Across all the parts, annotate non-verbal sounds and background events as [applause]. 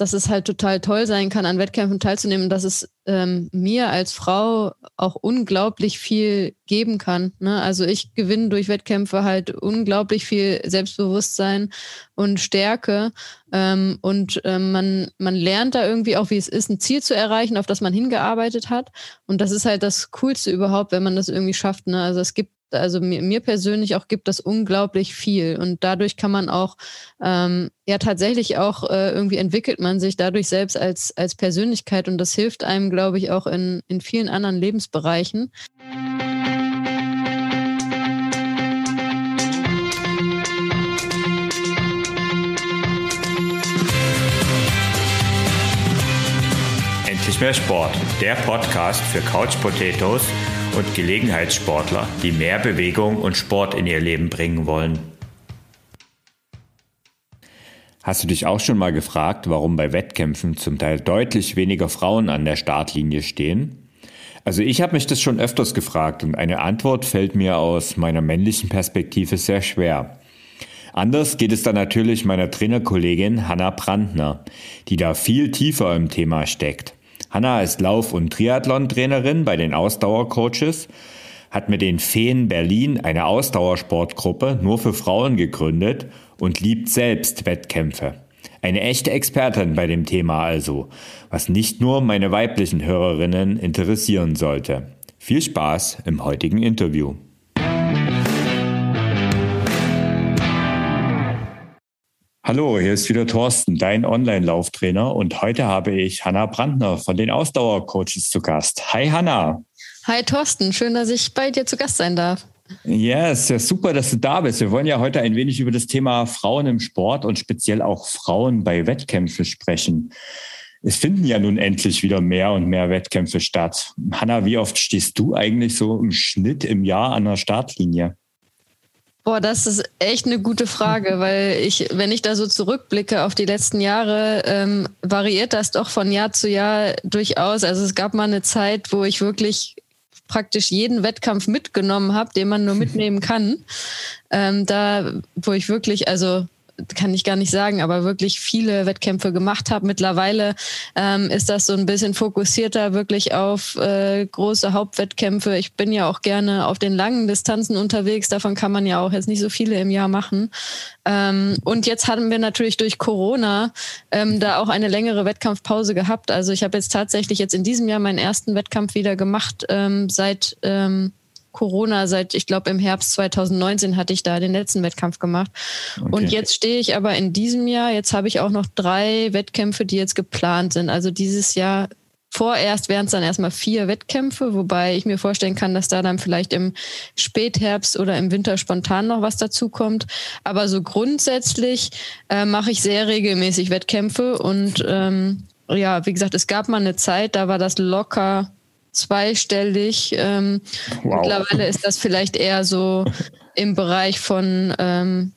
dass es halt total toll sein kann, an Wettkämpfen teilzunehmen, dass es ähm, mir als Frau auch unglaublich viel geben kann. Ne? Also ich gewinne durch Wettkämpfe halt unglaublich viel Selbstbewusstsein und Stärke. Ähm, und ähm, man, man lernt da irgendwie auch, wie es ist, ein Ziel zu erreichen, auf das man hingearbeitet hat. Und das ist halt das Coolste überhaupt, wenn man das irgendwie schafft. Ne? Also es gibt also mir, mir persönlich auch gibt das unglaublich viel. Und dadurch kann man auch, ähm, ja tatsächlich auch, äh, irgendwie entwickelt man sich dadurch selbst als, als Persönlichkeit und das hilft einem, glaube ich, auch in, in vielen anderen Lebensbereichen. Endlich mehr Sport, der Podcast für Couch Potatoes und Gelegenheitssportler, die mehr Bewegung und Sport in ihr Leben bringen wollen. Hast du dich auch schon mal gefragt, warum bei Wettkämpfen zum Teil deutlich weniger Frauen an der Startlinie stehen? Also ich habe mich das schon öfters gefragt und eine Antwort fällt mir aus meiner männlichen Perspektive sehr schwer. Anders geht es dann natürlich meiner Trainerkollegin Hanna Brandner, die da viel tiefer im Thema steckt. Hanna ist Lauf- und Triathlon-Trainerin bei den Ausdauercoaches, hat mit den Feen Berlin eine Ausdauersportgruppe nur für Frauen gegründet und liebt selbst Wettkämpfe. Eine echte Expertin bei dem Thema also, was nicht nur meine weiblichen Hörerinnen interessieren sollte. Viel Spaß im heutigen Interview. Hallo, hier ist wieder Thorsten, dein Online-Lauftrainer und heute habe ich Hanna Brandner von den Ausdauercoaches zu Gast. Hi Hanna. Hi Thorsten, schön, dass ich bei dir zu Gast sein darf. Ja, ist ja super, dass du da bist. Wir wollen ja heute ein wenig über das Thema Frauen im Sport und speziell auch Frauen bei Wettkämpfen sprechen. Es finden ja nun endlich wieder mehr und mehr Wettkämpfe statt. Hanna, wie oft stehst du eigentlich so im Schnitt im Jahr an der Startlinie? Boah, das ist echt eine gute Frage, weil ich, wenn ich da so zurückblicke auf die letzten Jahre, ähm, variiert das doch von Jahr zu Jahr durchaus. Also es gab mal eine Zeit, wo ich wirklich praktisch jeden Wettkampf mitgenommen habe, den man nur mitnehmen [laughs] kann. Ähm, da, wo ich wirklich, also kann ich gar nicht sagen, aber wirklich viele Wettkämpfe gemacht habe. Mittlerweile ähm, ist das so ein bisschen fokussierter wirklich auf äh, große Hauptwettkämpfe. Ich bin ja auch gerne auf den langen Distanzen unterwegs. Davon kann man ja auch jetzt nicht so viele im Jahr machen. Ähm, und jetzt hatten wir natürlich durch Corona ähm, da auch eine längere Wettkampfpause gehabt. Also ich habe jetzt tatsächlich jetzt in diesem Jahr meinen ersten Wettkampf wieder gemacht ähm, seit ähm, Corona seit, ich glaube, im Herbst 2019 hatte ich da den letzten Wettkampf gemacht. Okay. Und jetzt stehe ich aber in diesem Jahr, jetzt habe ich auch noch drei Wettkämpfe, die jetzt geplant sind. Also dieses Jahr Vorerst wären es dann erstmal vier Wettkämpfe, wobei ich mir vorstellen kann, dass da dann vielleicht im Spätherbst oder im Winter spontan noch was dazukommt. Aber so grundsätzlich äh, mache ich sehr regelmäßig Wettkämpfe und ähm, ja, wie gesagt, es gab mal eine Zeit, da war das locker zweistellig. Ähm, wow. Mittlerweile ist das vielleicht eher so im Bereich von, ähm,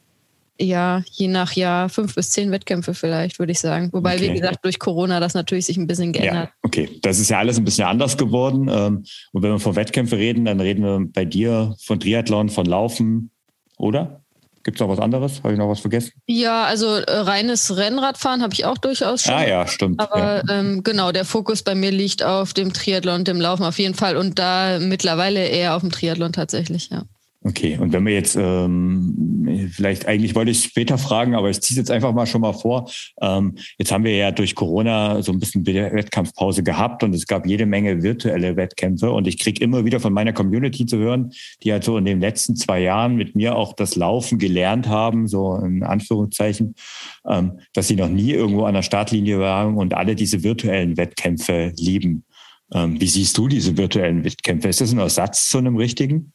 ja, je nach Jahr fünf bis zehn Wettkämpfe vielleicht, würde ich sagen. Wobei, okay. wie gesagt, durch Corona das natürlich sich ein bisschen geändert. Ja, okay, das ist ja alles ein bisschen anders geworden. Ähm, und wenn wir von Wettkämpfe reden, dann reden wir bei dir von Triathlon, von Laufen, oder? Gibt es noch was anderes? Habe ich noch was vergessen? Ja, also äh, reines Rennradfahren habe ich auch durchaus schon. Ah ja, stimmt. Aber ja. Ähm, genau, der Fokus bei mir liegt auf dem Triathlon und dem Laufen auf jeden Fall und da mittlerweile eher auf dem Triathlon tatsächlich, ja. Okay, und wenn wir jetzt, ähm, vielleicht eigentlich wollte ich später fragen, aber ich ziehe es jetzt einfach mal schon mal vor. Ähm, jetzt haben wir ja durch Corona so ein bisschen Wettkampfpause gehabt und es gab jede Menge virtuelle Wettkämpfe und ich kriege immer wieder von meiner Community zu hören, die halt so in den letzten zwei Jahren mit mir auch das Laufen gelernt haben, so in Anführungszeichen, ähm, dass sie noch nie irgendwo an der Startlinie waren und alle diese virtuellen Wettkämpfe lieben. Ähm, wie siehst du diese virtuellen Wettkämpfe? Ist das ein Ersatz zu einem richtigen?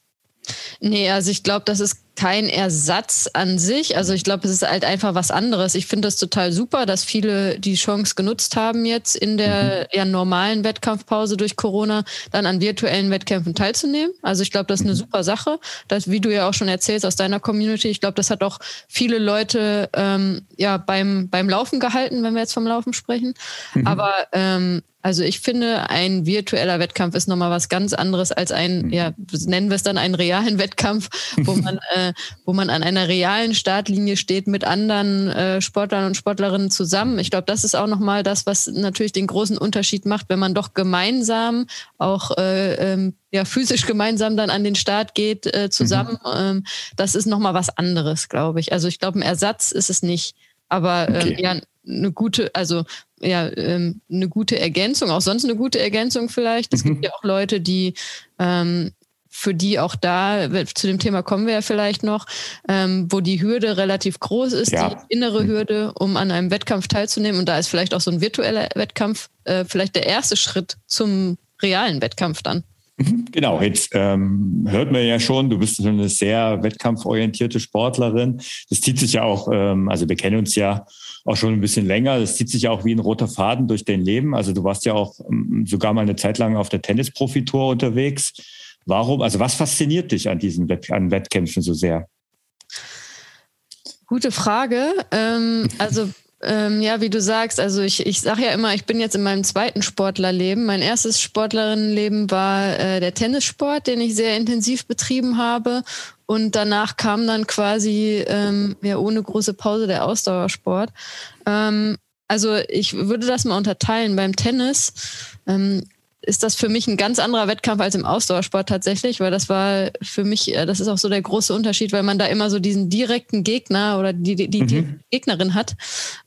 Nee, also ich glaube, das ist kein Ersatz an sich. Also ich glaube, es ist halt einfach was anderes. Ich finde das total super, dass viele die Chance genutzt haben, jetzt in der mhm. ja, normalen Wettkampfpause durch Corona dann an virtuellen Wettkämpfen teilzunehmen. Also ich glaube, das ist eine mhm. super Sache. Das, wie du ja auch schon erzählst aus deiner Community, ich glaube, das hat auch viele Leute ähm, ja beim, beim Laufen gehalten, wenn wir jetzt vom Laufen sprechen. Mhm. Aber ähm, also ich finde, ein virtueller Wettkampf ist nochmal was ganz anderes als ein, mhm. ja, nennen wir es dann einen realen Wettkampf, wo [laughs] man äh, wo man an einer realen Startlinie steht mit anderen äh, Sportlern und Sportlerinnen zusammen. Ich glaube, das ist auch nochmal das, was natürlich den großen Unterschied macht, wenn man doch gemeinsam, auch äh, ähm, ja, physisch gemeinsam dann an den Start geht, äh, zusammen. Mhm. Ähm, das ist nochmal was anderes, glaube ich. Also ich glaube, ein Ersatz ist es nicht. Aber ähm, okay. ähm, ja, eine gute, also ja, ähm, eine gute Ergänzung, auch sonst eine gute Ergänzung vielleicht. Es mhm. gibt ja auch Leute, die ähm, für die auch da, zu dem Thema kommen wir ja vielleicht noch, ähm, wo die Hürde relativ groß ist, ja. die innere mhm. Hürde, um an einem Wettkampf teilzunehmen. Und da ist vielleicht auch so ein virtueller Wettkampf äh, vielleicht der erste Schritt zum realen Wettkampf dann. Mhm. Genau, jetzt ähm, hört man ja schon, du bist schon eine sehr wettkampforientierte Sportlerin. Das zieht sich ja auch, ähm, also wir kennen uns ja auch schon ein bisschen länger. Das zieht sich ja auch wie ein roter Faden durch dein Leben. Also du warst ja auch ähm, sogar mal eine Zeit lang auf der Tennisprofitour unterwegs. Warum, also was fasziniert dich an diesen Wett an Wettkämpfen so sehr? Gute Frage. Ähm, [laughs] also ähm, ja, wie du sagst, also ich, ich sage ja immer, ich bin jetzt in meinem zweiten Sportlerleben. Mein erstes Sportlerinnenleben war äh, der Tennissport, den ich sehr intensiv betrieben habe. Und danach kam dann quasi ähm, ja ohne große Pause der Ausdauersport. Ähm, also ich würde das mal unterteilen. Beim Tennis ähm, ist das für mich ein ganz anderer Wettkampf als im Ausdauersport tatsächlich, weil das war für mich, äh, das ist auch so der große Unterschied, weil man da immer so diesen direkten Gegner oder die, die, die mhm. Gegnerin hat.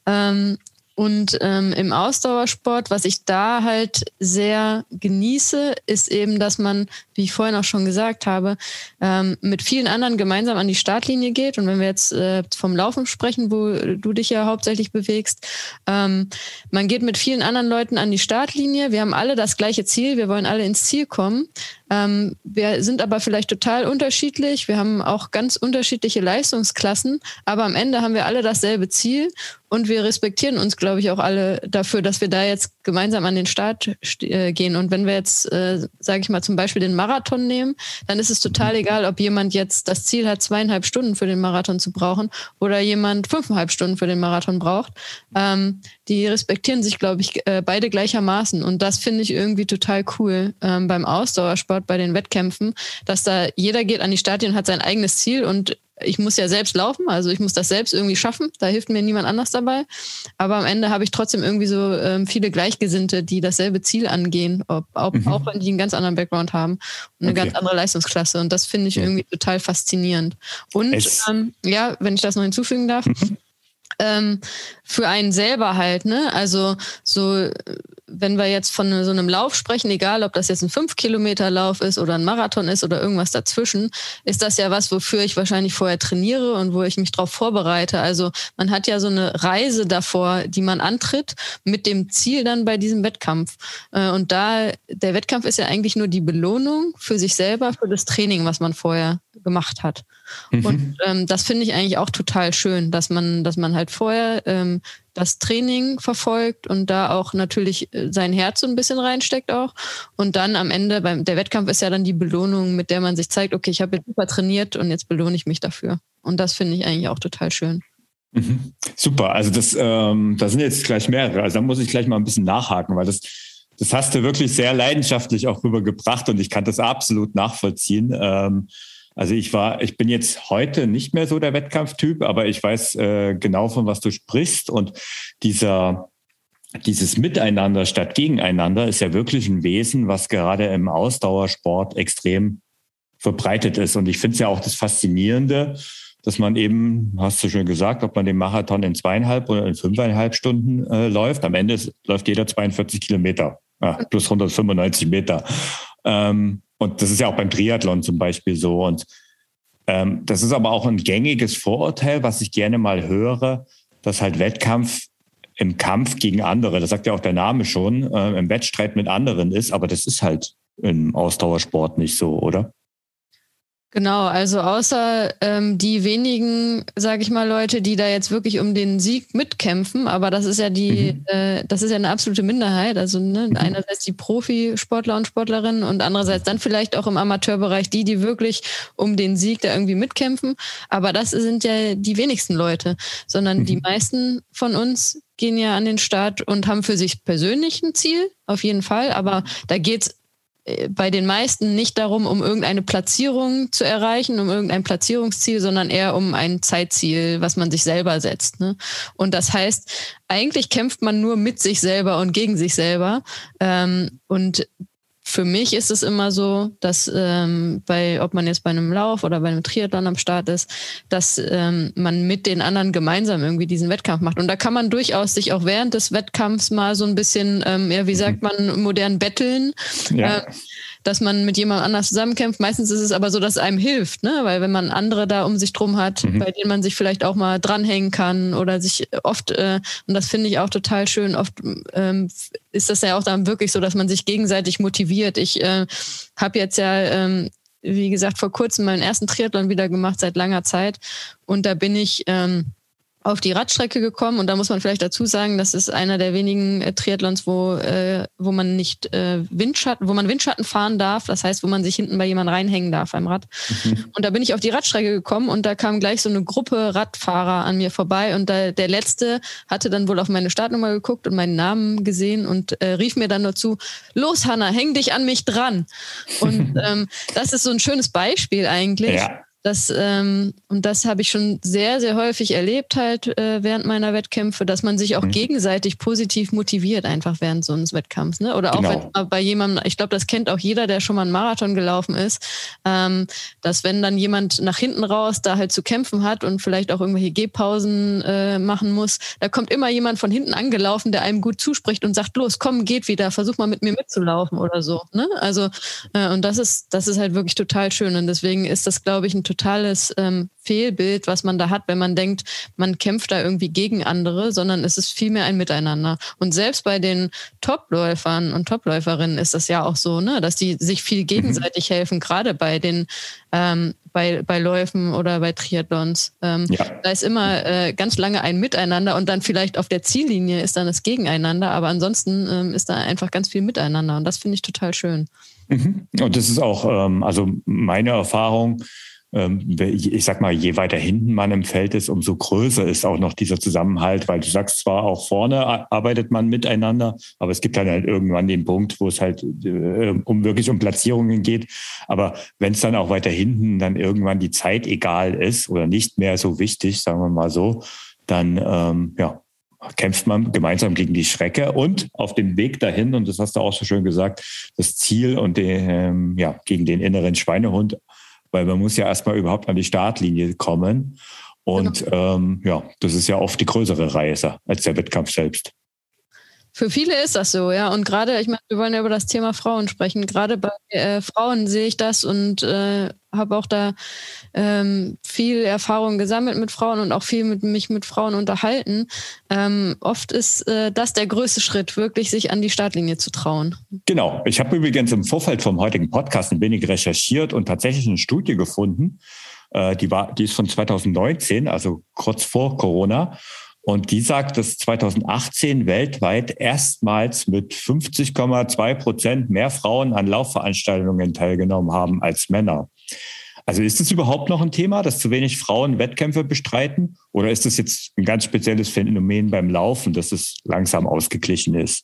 Ähm, und ähm, im Ausdauersport, was ich da halt sehr genieße, ist eben, dass man, wie ich vorhin auch schon gesagt habe, ähm, mit vielen anderen gemeinsam an die Startlinie geht. Und wenn wir jetzt äh, vom Laufen sprechen, wo du dich ja hauptsächlich bewegst, ähm, man geht mit vielen anderen Leuten an die Startlinie. Wir haben alle das gleiche Ziel. Wir wollen alle ins Ziel kommen. Ähm, wir sind aber vielleicht total unterschiedlich. Wir haben auch ganz unterschiedliche Leistungsklassen, aber am Ende haben wir alle dasselbe Ziel und wir respektieren uns, glaube ich, auch alle dafür, dass wir da jetzt gemeinsam an den Start äh, gehen. Und wenn wir jetzt, äh, sage ich mal, zum Beispiel den Marathon nehmen, dann ist es total egal, ob jemand jetzt das Ziel hat, zweieinhalb Stunden für den Marathon zu brauchen oder jemand fünfeinhalb Stunden für den Marathon braucht. Ähm, die respektieren sich, glaube ich, äh, beide gleichermaßen. Und das finde ich irgendwie total cool ähm, beim Ausdauersport, bei den Wettkämpfen, dass da jeder geht an die Stadien und hat sein eigenes Ziel und ich muss ja selbst laufen, also ich muss das selbst irgendwie schaffen. Da hilft mir niemand anders dabei. Aber am Ende habe ich trotzdem irgendwie so ähm, viele Gleichgesinnte, die dasselbe Ziel angehen, ob, ob, mhm. auch wenn die einen ganz anderen Background haben und eine okay. ganz andere Leistungsklasse. Und das finde ich ja. irgendwie total faszinierend. Und ähm, ja, wenn ich das noch hinzufügen darf, mhm ähm, für einen selber halt, ne? Also so, wenn wir jetzt von so einem Lauf sprechen, egal ob das jetzt ein 5-Kilometer-Lauf ist oder ein Marathon ist oder irgendwas dazwischen, ist das ja was, wofür ich wahrscheinlich vorher trainiere und wo ich mich darauf vorbereite. Also man hat ja so eine Reise davor, die man antritt, mit dem Ziel dann bei diesem Wettkampf. Äh, und da, der Wettkampf ist ja eigentlich nur die Belohnung für sich selber, für das Training, was man vorher gemacht hat. Mhm. Und ähm, das finde ich eigentlich auch total schön, dass man, dass man halt vorher ähm, das Training verfolgt und da auch natürlich äh, sein Herz so ein bisschen reinsteckt auch. Und dann am Ende, beim der Wettkampf ist ja dann die Belohnung, mit der man sich zeigt, okay, ich habe jetzt super trainiert und jetzt belohne ich mich dafür. Und das finde ich eigentlich auch total schön. Mhm. Super, also das, ähm, da sind jetzt gleich mehrere. Also da muss ich gleich mal ein bisschen nachhaken, weil das, das hast du wirklich sehr leidenschaftlich auch rübergebracht und ich kann das absolut nachvollziehen. Ähm, also ich war, ich bin jetzt heute nicht mehr so der Wettkampftyp, aber ich weiß äh, genau, von was du sprichst. Und dieser, dieses Miteinander statt Gegeneinander ist ja wirklich ein Wesen, was gerade im Ausdauersport extrem verbreitet ist. Und ich finde es ja auch das Faszinierende, dass man eben, hast du schon gesagt, ob man den Marathon in zweieinhalb oder in fünfeinhalb Stunden äh, läuft. Am Ende läuft jeder 42 Kilometer, ja, plus 195 Meter. Ähm, und das ist ja auch beim Triathlon zum Beispiel so. Und ähm, das ist aber auch ein gängiges Vorurteil, was ich gerne mal höre, dass halt Wettkampf im Kampf gegen andere, das sagt ja auch der Name schon, äh, im Wettstreit mit anderen ist, aber das ist halt im Ausdauersport nicht so, oder? Genau, also außer ähm, die wenigen, sage ich mal, Leute, die da jetzt wirklich um den Sieg mitkämpfen, aber das ist ja die, mhm. äh, das ist ja eine absolute Minderheit. Also ne, mhm. einerseits die Profisportler und Sportlerinnen und andererseits dann vielleicht auch im Amateurbereich die, die wirklich um den Sieg da irgendwie mitkämpfen. Aber das sind ja die wenigsten Leute, sondern mhm. die meisten von uns gehen ja an den Start und haben für sich persönlich ein Ziel, auf jeden Fall. Aber da geht's bei den meisten nicht darum, um irgendeine Platzierung zu erreichen, um irgendein Platzierungsziel, sondern eher um ein Zeitziel, was man sich selber setzt. Ne? Und das heißt, eigentlich kämpft man nur mit sich selber und gegen sich selber. Ähm, und für mich ist es immer so, dass ähm, bei, ob man jetzt bei einem Lauf oder bei einem Triathlon am Start ist, dass ähm, man mit den anderen gemeinsam irgendwie diesen Wettkampf macht. Und da kann man durchaus sich auch während des Wettkampfs mal so ein bisschen, ähm, ja, wie sagt mhm. man, modern betteln. Ja. Äh, dass man mit jemand anders zusammenkämpft. Meistens ist es aber so, dass es einem hilft, ne? weil wenn man andere da um sich drum hat, mhm. bei denen man sich vielleicht auch mal dranhängen kann oder sich oft, äh, und das finde ich auch total schön, oft ähm, ist das ja auch dann wirklich so, dass man sich gegenseitig motiviert. Ich äh, habe jetzt ja ähm, wie gesagt, vor kurzem meinen ersten Triathlon wieder gemacht seit langer Zeit. Und da bin ich ähm, auf die Radstrecke gekommen und da muss man vielleicht dazu sagen, das ist einer der wenigen äh, Triathlons, wo, äh, wo man nicht äh, Windschatten, wo man Windschatten fahren darf, das heißt, wo man sich hinten bei jemand reinhängen darf beim Rad. Mhm. Und da bin ich auf die Radstrecke gekommen und da kam gleich so eine Gruppe Radfahrer an mir vorbei und da, der letzte hatte dann wohl auf meine Startnummer geguckt und meinen Namen gesehen und äh, rief mir dann dazu, los Hanna, häng dich an mich dran. Und [laughs] ähm, das ist so ein schönes Beispiel eigentlich. Ja das, ähm, und das habe ich schon sehr, sehr häufig erlebt halt äh, während meiner Wettkämpfe, dass man sich auch mhm. gegenseitig positiv motiviert, einfach während so eines Wettkampfs. Ne? Oder auch genau. wenn bei jemandem, ich glaube, das kennt auch jeder, der schon mal einen Marathon gelaufen ist, ähm, dass wenn dann jemand nach hinten raus da halt zu kämpfen hat und vielleicht auch irgendwelche Gehpausen äh, machen muss, da kommt immer jemand von hinten angelaufen, der einem gut zuspricht und sagt, los, komm, geht wieder, versuch mal mit mir mitzulaufen oder so. Ne? Also, äh, und das ist, das ist halt wirklich total schön. Und deswegen ist das, glaube ich, ein totales ähm, Fehlbild, was man da hat, wenn man denkt, man kämpft da irgendwie gegen andere, sondern es ist vielmehr ein Miteinander. Und selbst bei den Topläufern und Topläuferinnen ist das ja auch so, ne, dass die sich viel gegenseitig mhm. helfen, gerade bei den ähm, bei, bei Läufen oder bei Triathlons. Ähm, ja. Da ist immer äh, ganz lange ein Miteinander und dann vielleicht auf der Ziellinie ist dann das Gegeneinander, aber ansonsten ähm, ist da einfach ganz viel Miteinander und das finde ich total schön. Mhm. Und das ist auch, ähm, also meine Erfahrung, ich sag mal, je weiter hinten man im Feld ist, umso größer ist auch noch dieser Zusammenhalt, weil du sagst zwar auch vorne arbeitet man miteinander, aber es gibt dann halt irgendwann den Punkt, wo es halt äh, um wirklich um Platzierungen geht. Aber wenn es dann auch weiter hinten dann irgendwann die Zeit egal ist oder nicht mehr so wichtig, sagen wir mal so, dann ähm, ja, kämpft man gemeinsam gegen die Schrecke und auf dem Weg dahin, und das hast du auch so schön gesagt, das Ziel und den, ähm, ja, gegen den inneren Schweinehund weil man muss ja erstmal überhaupt an die Startlinie kommen. Und genau. ähm, ja, das ist ja oft die größere Reise als der Wettkampf selbst. Für viele ist das so, ja. Und gerade, ich meine, wir wollen ja über das Thema Frauen sprechen. Gerade bei äh, Frauen sehe ich das und äh, habe auch da ähm, viel Erfahrung gesammelt mit Frauen und auch viel mit mich mit Frauen unterhalten. Ähm, oft ist äh, das der größte Schritt, wirklich sich an die Startlinie zu trauen. Genau. Ich habe übrigens im Vorfeld vom heutigen Podcast ein wenig recherchiert und tatsächlich eine Studie gefunden. Äh, die war, die ist von 2019, also kurz vor Corona. Und die sagt, dass 2018 weltweit erstmals mit 50,2 Prozent mehr Frauen an Laufveranstaltungen teilgenommen haben als Männer. Also ist es überhaupt noch ein Thema, dass zu wenig Frauen Wettkämpfe bestreiten? Oder ist das jetzt ein ganz spezielles Phänomen beim Laufen, dass es langsam ausgeglichen ist?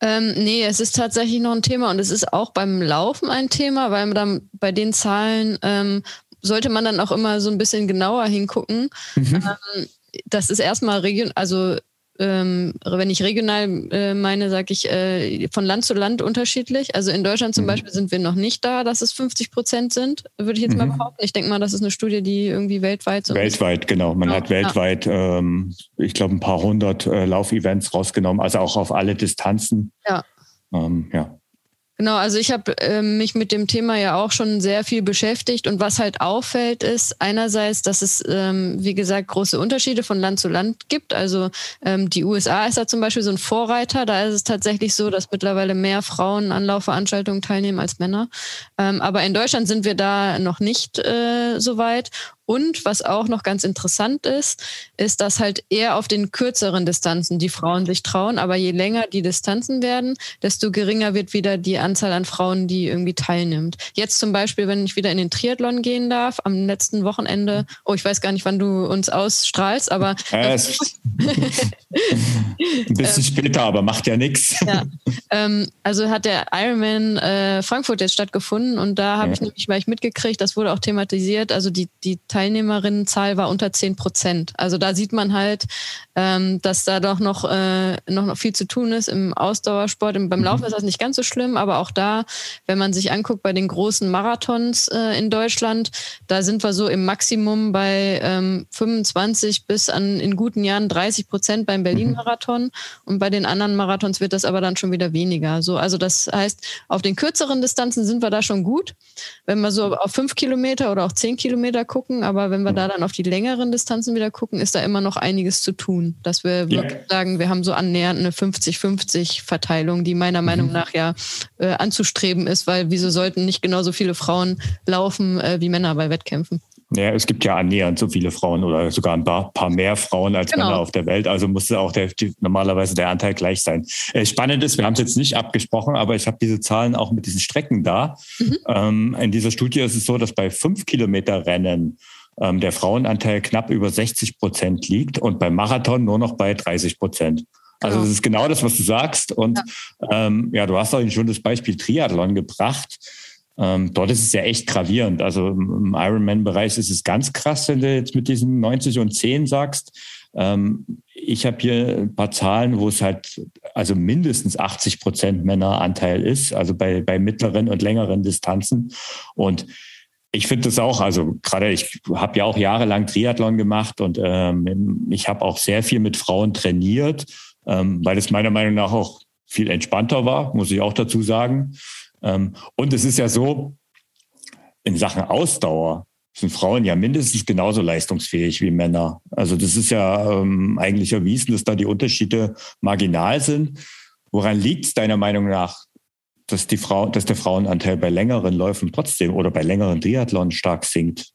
Ähm, nee, es ist tatsächlich noch ein Thema und es ist auch beim Laufen ein Thema, weil man dann bei den Zahlen ähm, sollte man dann auch immer so ein bisschen genauer hingucken. Mhm. Ähm, das ist erstmal region, also ähm, wenn ich regional äh, meine, sage ich äh, von Land zu Land unterschiedlich. Also in Deutschland zum mhm. Beispiel sind wir noch nicht da, dass es 50 Prozent sind, würde ich jetzt mhm. mal behaupten. Ich denke mal, das ist eine Studie, die irgendwie weltweit so Weltweit, genau. Man ja, hat weltweit, ja. ähm, ich glaube, ein paar hundert äh, Laufevents rausgenommen, also auch auf alle Distanzen. Ja. Ähm, ja. Genau, also ich habe äh, mich mit dem Thema ja auch schon sehr viel beschäftigt und was halt auffällt ist einerseits, dass es ähm, wie gesagt große Unterschiede von Land zu Land gibt. Also ähm, die USA ist da zum Beispiel so ein Vorreiter. Da ist es tatsächlich so, dass mittlerweile mehr Frauen an Laufveranstaltungen teilnehmen als Männer. Ähm, aber in Deutschland sind wir da noch nicht äh, so weit. Und was auch noch ganz interessant ist, ist, dass halt eher auf den kürzeren Distanzen die Frauen sich trauen. Aber je länger die Distanzen werden, desto geringer wird wieder die Anzahl an Frauen, die irgendwie teilnimmt. Jetzt zum Beispiel, wenn ich wieder in den Triathlon gehen darf, am letzten Wochenende, oh, ich weiß gar nicht, wann du uns ausstrahlst, aber. [laughs] Ja, [laughs] [laughs] ein bisschen später, aber macht ja nichts. Ja, ähm, also hat der Ironman äh, Frankfurt jetzt stattgefunden und da habe ja. ich nämlich mal mitgekriegt, das wurde auch thematisiert, also die, die Teilnehmerinnenzahl war unter 10 Prozent. Also da sieht man halt, ähm, dass da doch noch, äh, noch, noch viel zu tun ist im Ausdauersport. Im, beim mhm. Laufen ist das nicht ganz so schlimm, aber auch da, wenn man sich anguckt bei den großen Marathons äh, in Deutschland, da sind wir so im Maximum bei ähm, 25 bis an in guten Jahren 30 Prozent beim Berlin-Marathon. Mhm. Und bei den anderen Marathons wird das aber dann schon wieder weniger. So, also das heißt, auf den kürzeren Distanzen sind wir da schon gut. Wenn wir so auf fünf Kilometer oder auch zehn Kilometer gucken, aber wenn wir da dann auf die längeren Distanzen wieder gucken, ist da immer noch einiges zu tun. Dass wir ja. sagen, wir haben so annähernd eine 50-50-Verteilung, die meiner Meinung mhm. nach ja äh, anzustreben ist, weil wieso sollten nicht genauso viele Frauen laufen äh, wie Männer bei Wettkämpfen? Ja, es gibt ja annähernd so viele Frauen oder sogar ein paar, paar mehr Frauen als genau. Männer auf der Welt. Also muss auch der, normalerweise der Anteil gleich sein. Äh, spannend ist, wir haben es jetzt nicht abgesprochen, aber ich habe diese Zahlen auch mit diesen Strecken da. Mhm. Ähm, in dieser Studie ist es so, dass bei fünf Kilometer Rennen ähm, der Frauenanteil knapp über 60 Prozent liegt und beim Marathon nur noch bei 30 Prozent. Also genau. das ist genau das, was du sagst. Und ja, ähm, ja du hast auch schon das Beispiel Triathlon gebracht. Ähm, dort ist es ja echt gravierend. Also im Ironman-Bereich ist es ganz krass, wenn du jetzt mit diesen 90 und 10 sagst. Ähm, ich habe hier ein paar Zahlen, wo es halt also mindestens 80 Prozent Männeranteil ist, also bei, bei mittleren und längeren Distanzen. Und ich finde das auch, also gerade ich habe ja auch jahrelang Triathlon gemacht und ähm, ich habe auch sehr viel mit Frauen trainiert, ähm, weil es meiner Meinung nach auch viel entspannter war, muss ich auch dazu sagen. Ähm, und es ist ja so, in Sachen Ausdauer sind Frauen ja mindestens genauso leistungsfähig wie Männer. Also das ist ja ähm, eigentlich erwiesen, dass da die Unterschiede marginal sind. Woran liegt es deiner Meinung nach, dass, die Frau, dass der Frauenanteil bei längeren Läufen trotzdem oder bei längeren Triathlon stark sinkt?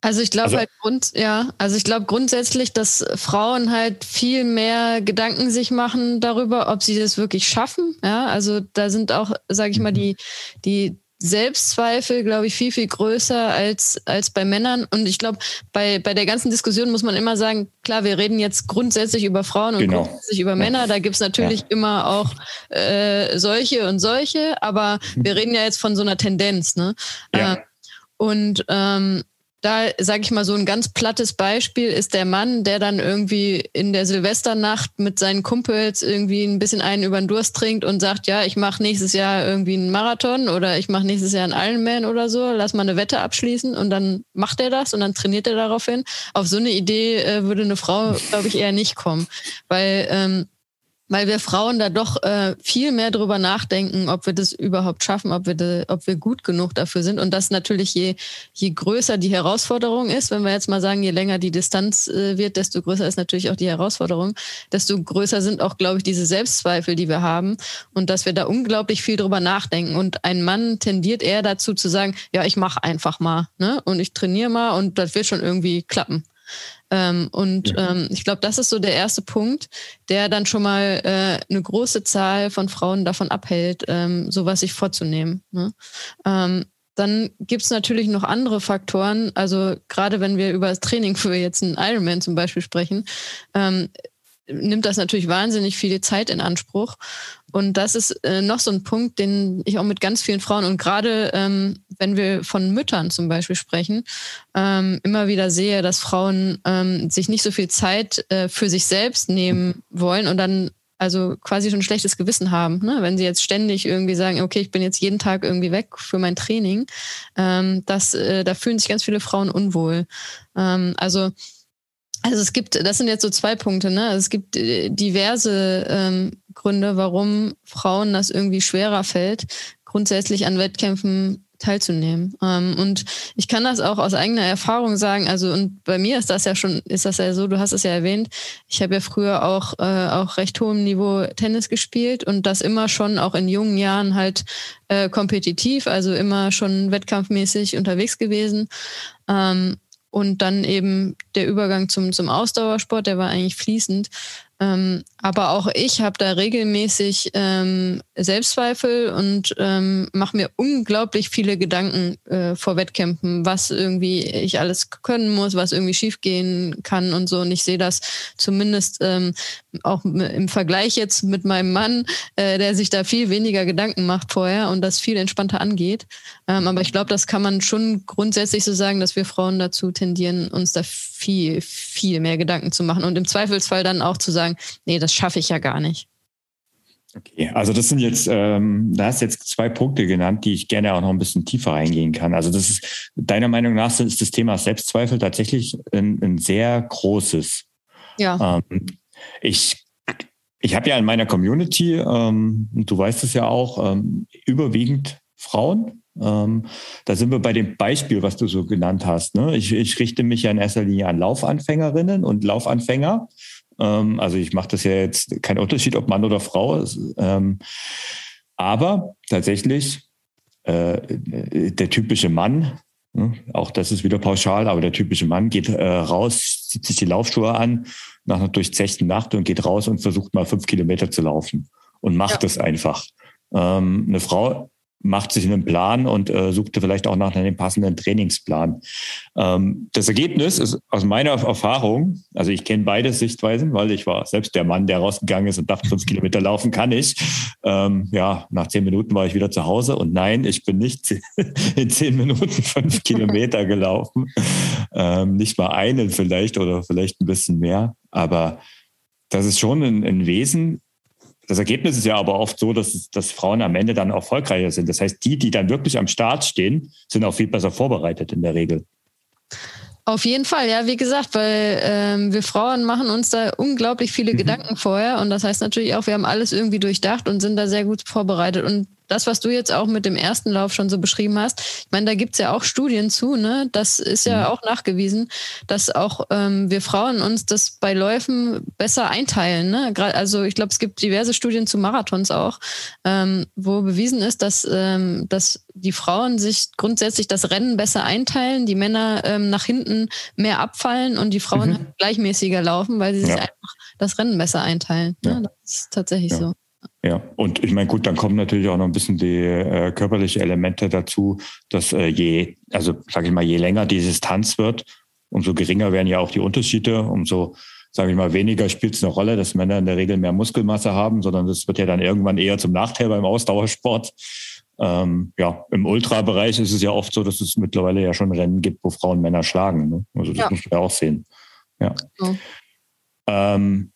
Also ich glaube also, halt grund, ja, also ich glaube grundsätzlich, dass Frauen halt viel mehr Gedanken sich machen darüber, ob sie das wirklich schaffen. Ja, also da sind auch, sage ich mal, die die Selbstzweifel, glaube ich, viel, viel größer als, als bei Männern. Und ich glaube, bei, bei der ganzen Diskussion muss man immer sagen, klar, wir reden jetzt grundsätzlich über Frauen und genau. grundsätzlich über Männer. Da gibt's natürlich ja. immer auch äh, solche und solche, aber mhm. wir reden ja jetzt von so einer Tendenz. Ne? Ja. Äh, und ähm, da sage ich mal so ein ganz plattes Beispiel ist der Mann, der dann irgendwie in der Silvesternacht mit seinen Kumpels irgendwie ein bisschen einen über den Durst trinkt und sagt, ja, ich mache nächstes Jahr irgendwie einen Marathon oder ich mache nächstes Jahr einen Ironman oder so, lass mal eine Wette abschließen und dann macht er das und dann trainiert er daraufhin. Auf so eine Idee äh, würde eine Frau, glaube ich, eher nicht kommen, weil ähm, weil wir Frauen da doch äh, viel mehr drüber nachdenken, ob wir das überhaupt schaffen, ob wir, de, ob wir gut genug dafür sind. Und das natürlich je, je größer die Herausforderung ist, wenn wir jetzt mal sagen, je länger die Distanz äh, wird, desto größer ist natürlich auch die Herausforderung, desto größer sind auch, glaube ich, diese Selbstzweifel, die wir haben und dass wir da unglaublich viel drüber nachdenken. Und ein Mann tendiert eher dazu zu sagen, ja, ich mache einfach mal ne? und ich trainiere mal und das wird schon irgendwie klappen. Ähm, und ja. ähm, ich glaube, das ist so der erste Punkt, der dann schon mal äh, eine große Zahl von Frauen davon abhält, ähm, sowas sich vorzunehmen. Ne? Ähm, dann gibt es natürlich noch andere Faktoren. Also gerade wenn wir über das Training für jetzt einen Ironman zum Beispiel sprechen, ähm, nimmt das natürlich wahnsinnig viel Zeit in Anspruch. Und das ist äh, noch so ein Punkt, den ich auch mit ganz vielen Frauen und gerade ähm, wenn wir von Müttern zum Beispiel sprechen, ähm, immer wieder sehe, dass Frauen ähm, sich nicht so viel Zeit äh, für sich selbst nehmen wollen und dann also quasi schon ein schlechtes Gewissen haben, ne? wenn sie jetzt ständig irgendwie sagen, okay, ich bin jetzt jeden Tag irgendwie weg für mein Training, ähm, das, äh, da fühlen sich ganz viele Frauen unwohl. Ähm, also also es gibt, das sind jetzt so zwei Punkte, ne? Also es gibt äh, diverse ähm, Gründe, warum Frauen das irgendwie schwerer fällt, grundsätzlich an Wettkämpfen teilzunehmen. Ähm, und ich kann das auch aus eigener Erfahrung sagen. Also und bei mir ist das ja schon, ist das ja so. Du hast es ja erwähnt. Ich habe ja früher auch äh, auch recht hohem Niveau Tennis gespielt und das immer schon auch in jungen Jahren halt äh, kompetitiv, also immer schon wettkampfmäßig unterwegs gewesen. Ähm, und dann eben der Übergang zum, zum Ausdauersport, der war eigentlich fließend. Ähm, aber auch ich habe da regelmäßig ähm, Selbstzweifel und ähm, mache mir unglaublich viele Gedanken äh, vor Wettkämpfen, was irgendwie ich alles können muss, was irgendwie schiefgehen kann und so. Und ich sehe das zumindest ähm, auch im Vergleich jetzt mit meinem Mann, äh, der sich da viel weniger Gedanken macht vorher und das viel entspannter angeht. Ähm, aber ich glaube, das kann man schon grundsätzlich so sagen, dass wir Frauen dazu tendieren, uns da viel, viel mehr Gedanken zu machen und im Zweifelsfall dann auch zu sagen, nee, das schaffe ich ja gar nicht. Okay, also das sind jetzt, ähm, da hast jetzt zwei Punkte genannt, die ich gerne auch noch ein bisschen tiefer reingehen kann. Also das ist, deiner Meinung nach ist das Thema Selbstzweifel tatsächlich ein, ein sehr großes. Ja. Ähm, ich ich habe ja in meiner Community, ähm, du weißt es ja auch, ähm, überwiegend Frauen. Ähm, da sind wir bei dem Beispiel, was du so genannt hast. Ne? Ich, ich richte mich ja in erster Linie an Laufanfängerinnen und Laufanfänger. Ähm, also ich mache das ja jetzt kein Unterschied, ob Mann oder Frau. Ähm, aber tatsächlich äh, der typische Mann, ne, auch das ist wieder pauschal, aber der typische Mann geht äh, raus, zieht sich die Laufschuhe an nach einer durchzechten Nacht und geht raus und versucht mal fünf Kilometer zu laufen und macht es ja. einfach. Ähm, eine Frau macht sich einen Plan und äh, suchte vielleicht auch nach einem passenden Trainingsplan. Ähm, das Ergebnis ist aus meiner Erfahrung, also ich kenne beide Sichtweisen, weil ich war selbst der Mann, der rausgegangen ist und dachte, fünf Kilometer laufen kann ich. Ähm, ja, nach zehn Minuten war ich wieder zu Hause und nein, ich bin nicht [laughs] in zehn Minuten fünf [laughs] Kilometer gelaufen. Ähm, nicht mal einen vielleicht oder vielleicht ein bisschen mehr, aber das ist schon ein, ein Wesen, das Ergebnis ist ja aber oft so, dass, dass Frauen am Ende dann erfolgreicher sind. Das heißt, die, die dann wirklich am Start stehen, sind auch viel besser vorbereitet in der Regel. Auf jeden Fall, ja, wie gesagt, weil ähm, wir Frauen machen uns da unglaublich viele mhm. Gedanken vorher und das heißt natürlich auch, wir haben alles irgendwie durchdacht und sind da sehr gut vorbereitet. Und das, was du jetzt auch mit dem ersten Lauf schon so beschrieben hast, ich meine, da gibt's ja auch Studien zu, ne? Das ist ja mhm. auch nachgewiesen, dass auch ähm, wir Frauen uns das bei Läufen besser einteilen. Ne? Also ich glaube, es gibt diverse Studien zu Marathons auch, ähm, wo bewiesen ist, dass, ähm, dass die Frauen sich grundsätzlich das Rennen besser einteilen, die Männer ähm, nach hinten mehr abfallen und die Frauen mhm. gleichmäßiger laufen, weil sie sich ja. einfach das Rennen besser einteilen. Ne? Ja. Das ist tatsächlich ja. so. Ja, und ich meine, gut, dann kommen natürlich auch noch ein bisschen die äh, körperlichen Elemente dazu, dass äh, je, also sage ich mal, je länger die Distanz wird, umso geringer werden ja auch die Unterschiede, umso, sage ich mal, weniger spielt es eine Rolle, dass Männer in der Regel mehr Muskelmasse haben, sondern das wird ja dann irgendwann eher zum Nachteil beim Ausdauersport. Ähm, ja, im Ultrabereich ist es ja oft so, dass es mittlerweile ja schon Rennen gibt, wo Frauen Männer schlagen. Ne? Also das ja. muss man ja auch sehen. Ja. Mhm. Ähm,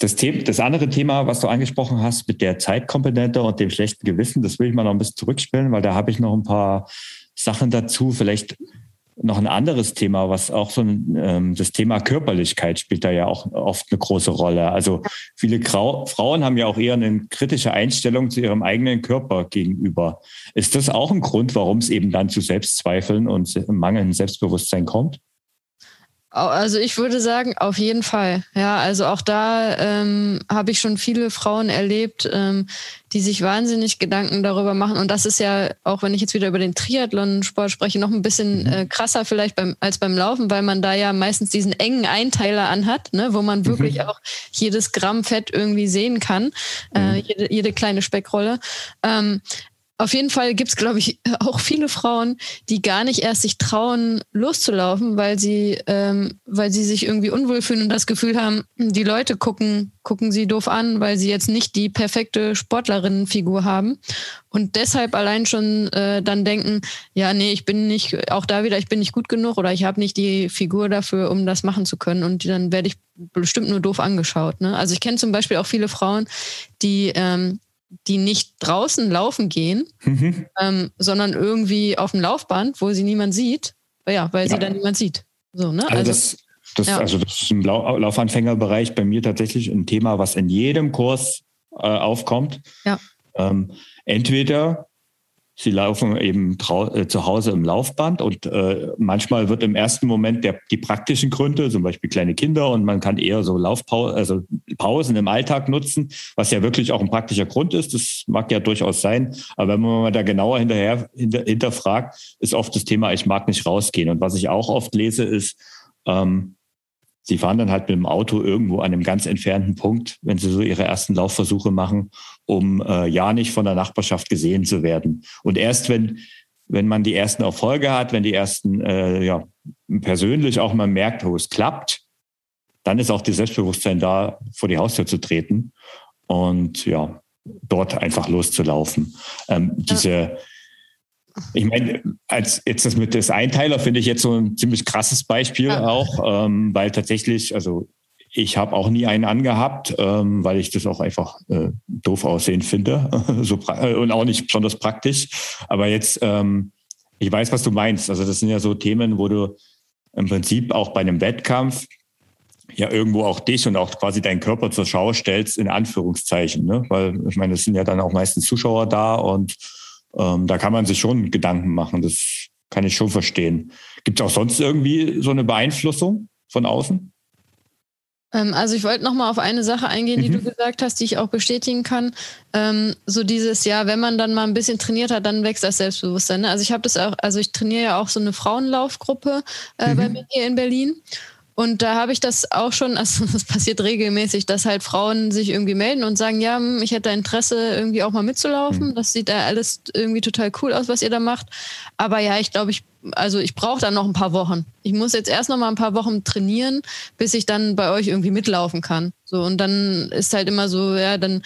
das, Thema, das andere Thema, was du angesprochen hast mit der Zeitkomponente und dem schlechten Gewissen, das will ich mal noch ein bisschen zurückspielen, weil da habe ich noch ein paar Sachen dazu. Vielleicht noch ein anderes Thema, was auch so ein, ähm, das Thema Körperlichkeit spielt da ja auch oft eine große Rolle. Also viele Grau Frauen haben ja auch eher eine kritische Einstellung zu ihrem eigenen Körper gegenüber. Ist das auch ein Grund, warum es eben dann zu Selbstzweifeln und mangelndem Selbstbewusstsein kommt? Also ich würde sagen, auf jeden Fall. Ja, also auch da ähm, habe ich schon viele Frauen erlebt, ähm, die sich wahnsinnig Gedanken darüber machen. Und das ist ja, auch wenn ich jetzt wieder über den Triathlon-Sport spreche, noch ein bisschen mhm. äh, krasser vielleicht beim, als beim Laufen, weil man da ja meistens diesen engen Einteiler anhat, ne, wo man wirklich mhm. auch jedes Gramm Fett irgendwie sehen kann, äh, mhm. jede, jede kleine Speckrolle. Ähm, auf jeden Fall gibt's, glaube ich, [laughs] auch viele Frauen, die gar nicht erst sich trauen, loszulaufen, weil sie, ähm, weil sie sich irgendwie unwohl fühlen und das Gefühl haben, die Leute gucken, gucken sie doof an, weil sie jetzt nicht die perfekte Sportlerinnenfigur haben. Und deshalb allein schon äh, dann denken, ja, nee, ich bin nicht, auch da wieder, ich bin nicht gut genug oder ich habe nicht die Figur dafür, um das machen zu können. Und dann werde ich bestimmt nur doof angeschaut. Ne? Also ich kenne zum Beispiel auch viele Frauen, die ähm, die nicht draußen laufen gehen, mhm. ähm, sondern irgendwie auf dem Laufband, wo sie niemand sieht. Ja, weil ja. sie dann niemand sieht. So, ne? Also, also das, das, ja. also das ist im Laufanfängerbereich bei mir tatsächlich ein Thema, was in jedem Kurs äh, aufkommt. Ja. Ähm, entweder Sie laufen eben äh, zu Hause im Laufband und äh, manchmal wird im ersten Moment der, die praktischen Gründe, zum Beispiel kleine Kinder und man kann eher so Laufpausen, also Pausen im Alltag nutzen, was ja wirklich auch ein praktischer Grund ist. Das mag ja durchaus sein. Aber wenn man mal da genauer hinterher hinter, hinterfragt, ist oft das Thema, ich mag nicht rausgehen. Und was ich auch oft lese, ist, ähm, Sie fahren dann halt mit dem Auto irgendwo an einem ganz entfernten Punkt, wenn Sie so Ihre ersten Laufversuche machen, um äh, ja nicht von der Nachbarschaft gesehen zu werden. Und erst wenn, wenn man die ersten Erfolge hat, wenn die ersten, äh, ja, persönlich auch mal merkt, wo es klappt, dann ist auch das Selbstbewusstsein da, vor die Haustür zu treten und ja, dort einfach loszulaufen. Ähm. Diese, ich meine, als jetzt das mit des Einteiler finde ich jetzt so ein ziemlich krasses Beispiel ja. auch, ähm, weil tatsächlich, also ich habe auch nie einen angehabt, ähm, weil ich das auch einfach äh, doof aussehen finde [laughs] so äh, und auch nicht besonders praktisch. Aber jetzt, ähm, ich weiß, was du meinst. Also das sind ja so Themen, wo du im Prinzip auch bei einem Wettkampf ja irgendwo auch dich und auch quasi deinen Körper zur Schau stellst, in Anführungszeichen. Ne? Weil ich meine, es sind ja dann auch meistens Zuschauer da und ähm, da kann man sich schon Gedanken machen. Das kann ich schon verstehen. Gibt es auch sonst irgendwie so eine Beeinflussung von außen? Ähm, also ich wollte noch mal auf eine Sache eingehen, die mhm. du gesagt hast, die ich auch bestätigen kann. Ähm, so dieses, ja, wenn man dann mal ein bisschen trainiert hat, dann wächst das Selbstbewusstsein. Ne? Also ich habe das auch, also ich trainiere ja auch so eine Frauenlaufgruppe äh, mhm. bei mir hier in Berlin. Und da habe ich das auch schon, [laughs] also das passiert regelmäßig, dass halt Frauen sich irgendwie melden und sagen, ja, hm, ich hätte Interesse, irgendwie auch mal mitzulaufen. Mhm. Das sieht da alles irgendwie total cool aus, was ihr da macht. Aber ja, ich glaube, ich, also ich brauche dann noch ein paar Wochen. Ich muss jetzt erst noch mal ein paar Wochen trainieren, bis ich dann bei euch irgendwie mitlaufen kann. So, und dann ist halt immer so, ja, dann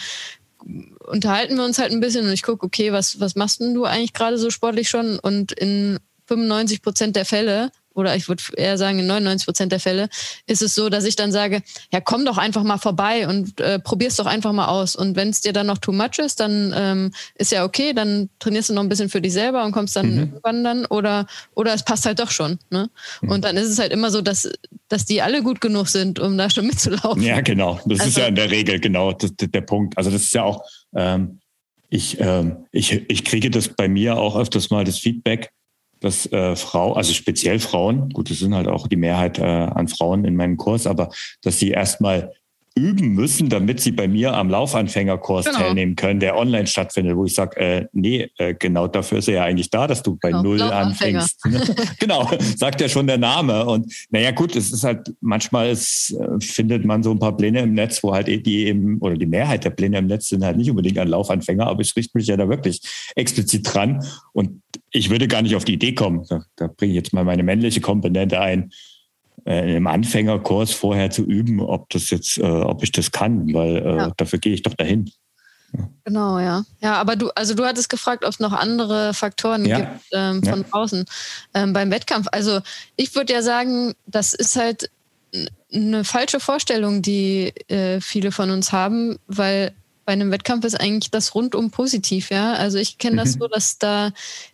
unterhalten wir uns halt ein bisschen und ich gucke, okay, was, was machst denn du eigentlich gerade so sportlich schon? Und in 95 Prozent der Fälle oder ich würde eher sagen, in 99 Prozent der Fälle ist es so, dass ich dann sage, ja, komm doch einfach mal vorbei und äh, probier's doch einfach mal aus. Und wenn es dir dann noch too much ist, dann ähm, ist ja okay, dann trainierst du noch ein bisschen für dich selber und kommst dann mhm. irgendwann dann oder, oder es passt halt doch schon. Ne? Mhm. Und dann ist es halt immer so, dass, dass die alle gut genug sind, um da schon mitzulaufen. Ja, genau. Das also, ist ja in der Regel genau das, der Punkt. Also das ist ja auch, ähm, ich, ähm, ich, ich kriege das bei mir auch öfters mal das Feedback, dass äh, Frau, also speziell Frauen, gut, das sind halt auch die Mehrheit äh, an Frauen in meinem Kurs, aber dass sie erstmal üben müssen, damit sie bei mir am Laufanfängerkurs genau. teilnehmen können, der online stattfindet, wo ich sage, äh, nee, äh, genau dafür ist er ja eigentlich da, dass du bei genau. Null anfängst. [laughs] genau, sagt ja schon der Name. Und naja, gut, es ist halt, manchmal ist, äh, findet man so ein paar Pläne im Netz, wo halt die eben, oder die Mehrheit der Pläne im Netz sind halt nicht unbedingt an Laufanfänger, aber ich richte mich ja da wirklich explizit dran. Und ich würde gar nicht auf die Idee kommen, da, da bringe ich jetzt mal meine männliche Komponente ein, äh, im Anfängerkurs vorher zu üben, ob das jetzt, äh, ob ich das kann, weil äh, ja. dafür gehe ich doch dahin. Genau, ja. Ja, aber du, also du hattest gefragt, ob es noch andere Faktoren ja. gibt ähm, von draußen ähm, beim Wettkampf. Also ich würde ja sagen, das ist halt eine falsche Vorstellung, die äh, viele von uns haben, weil bei einem Wettkampf ist eigentlich das rundum positiv, ja. Also ich kenne das mhm. so, dass da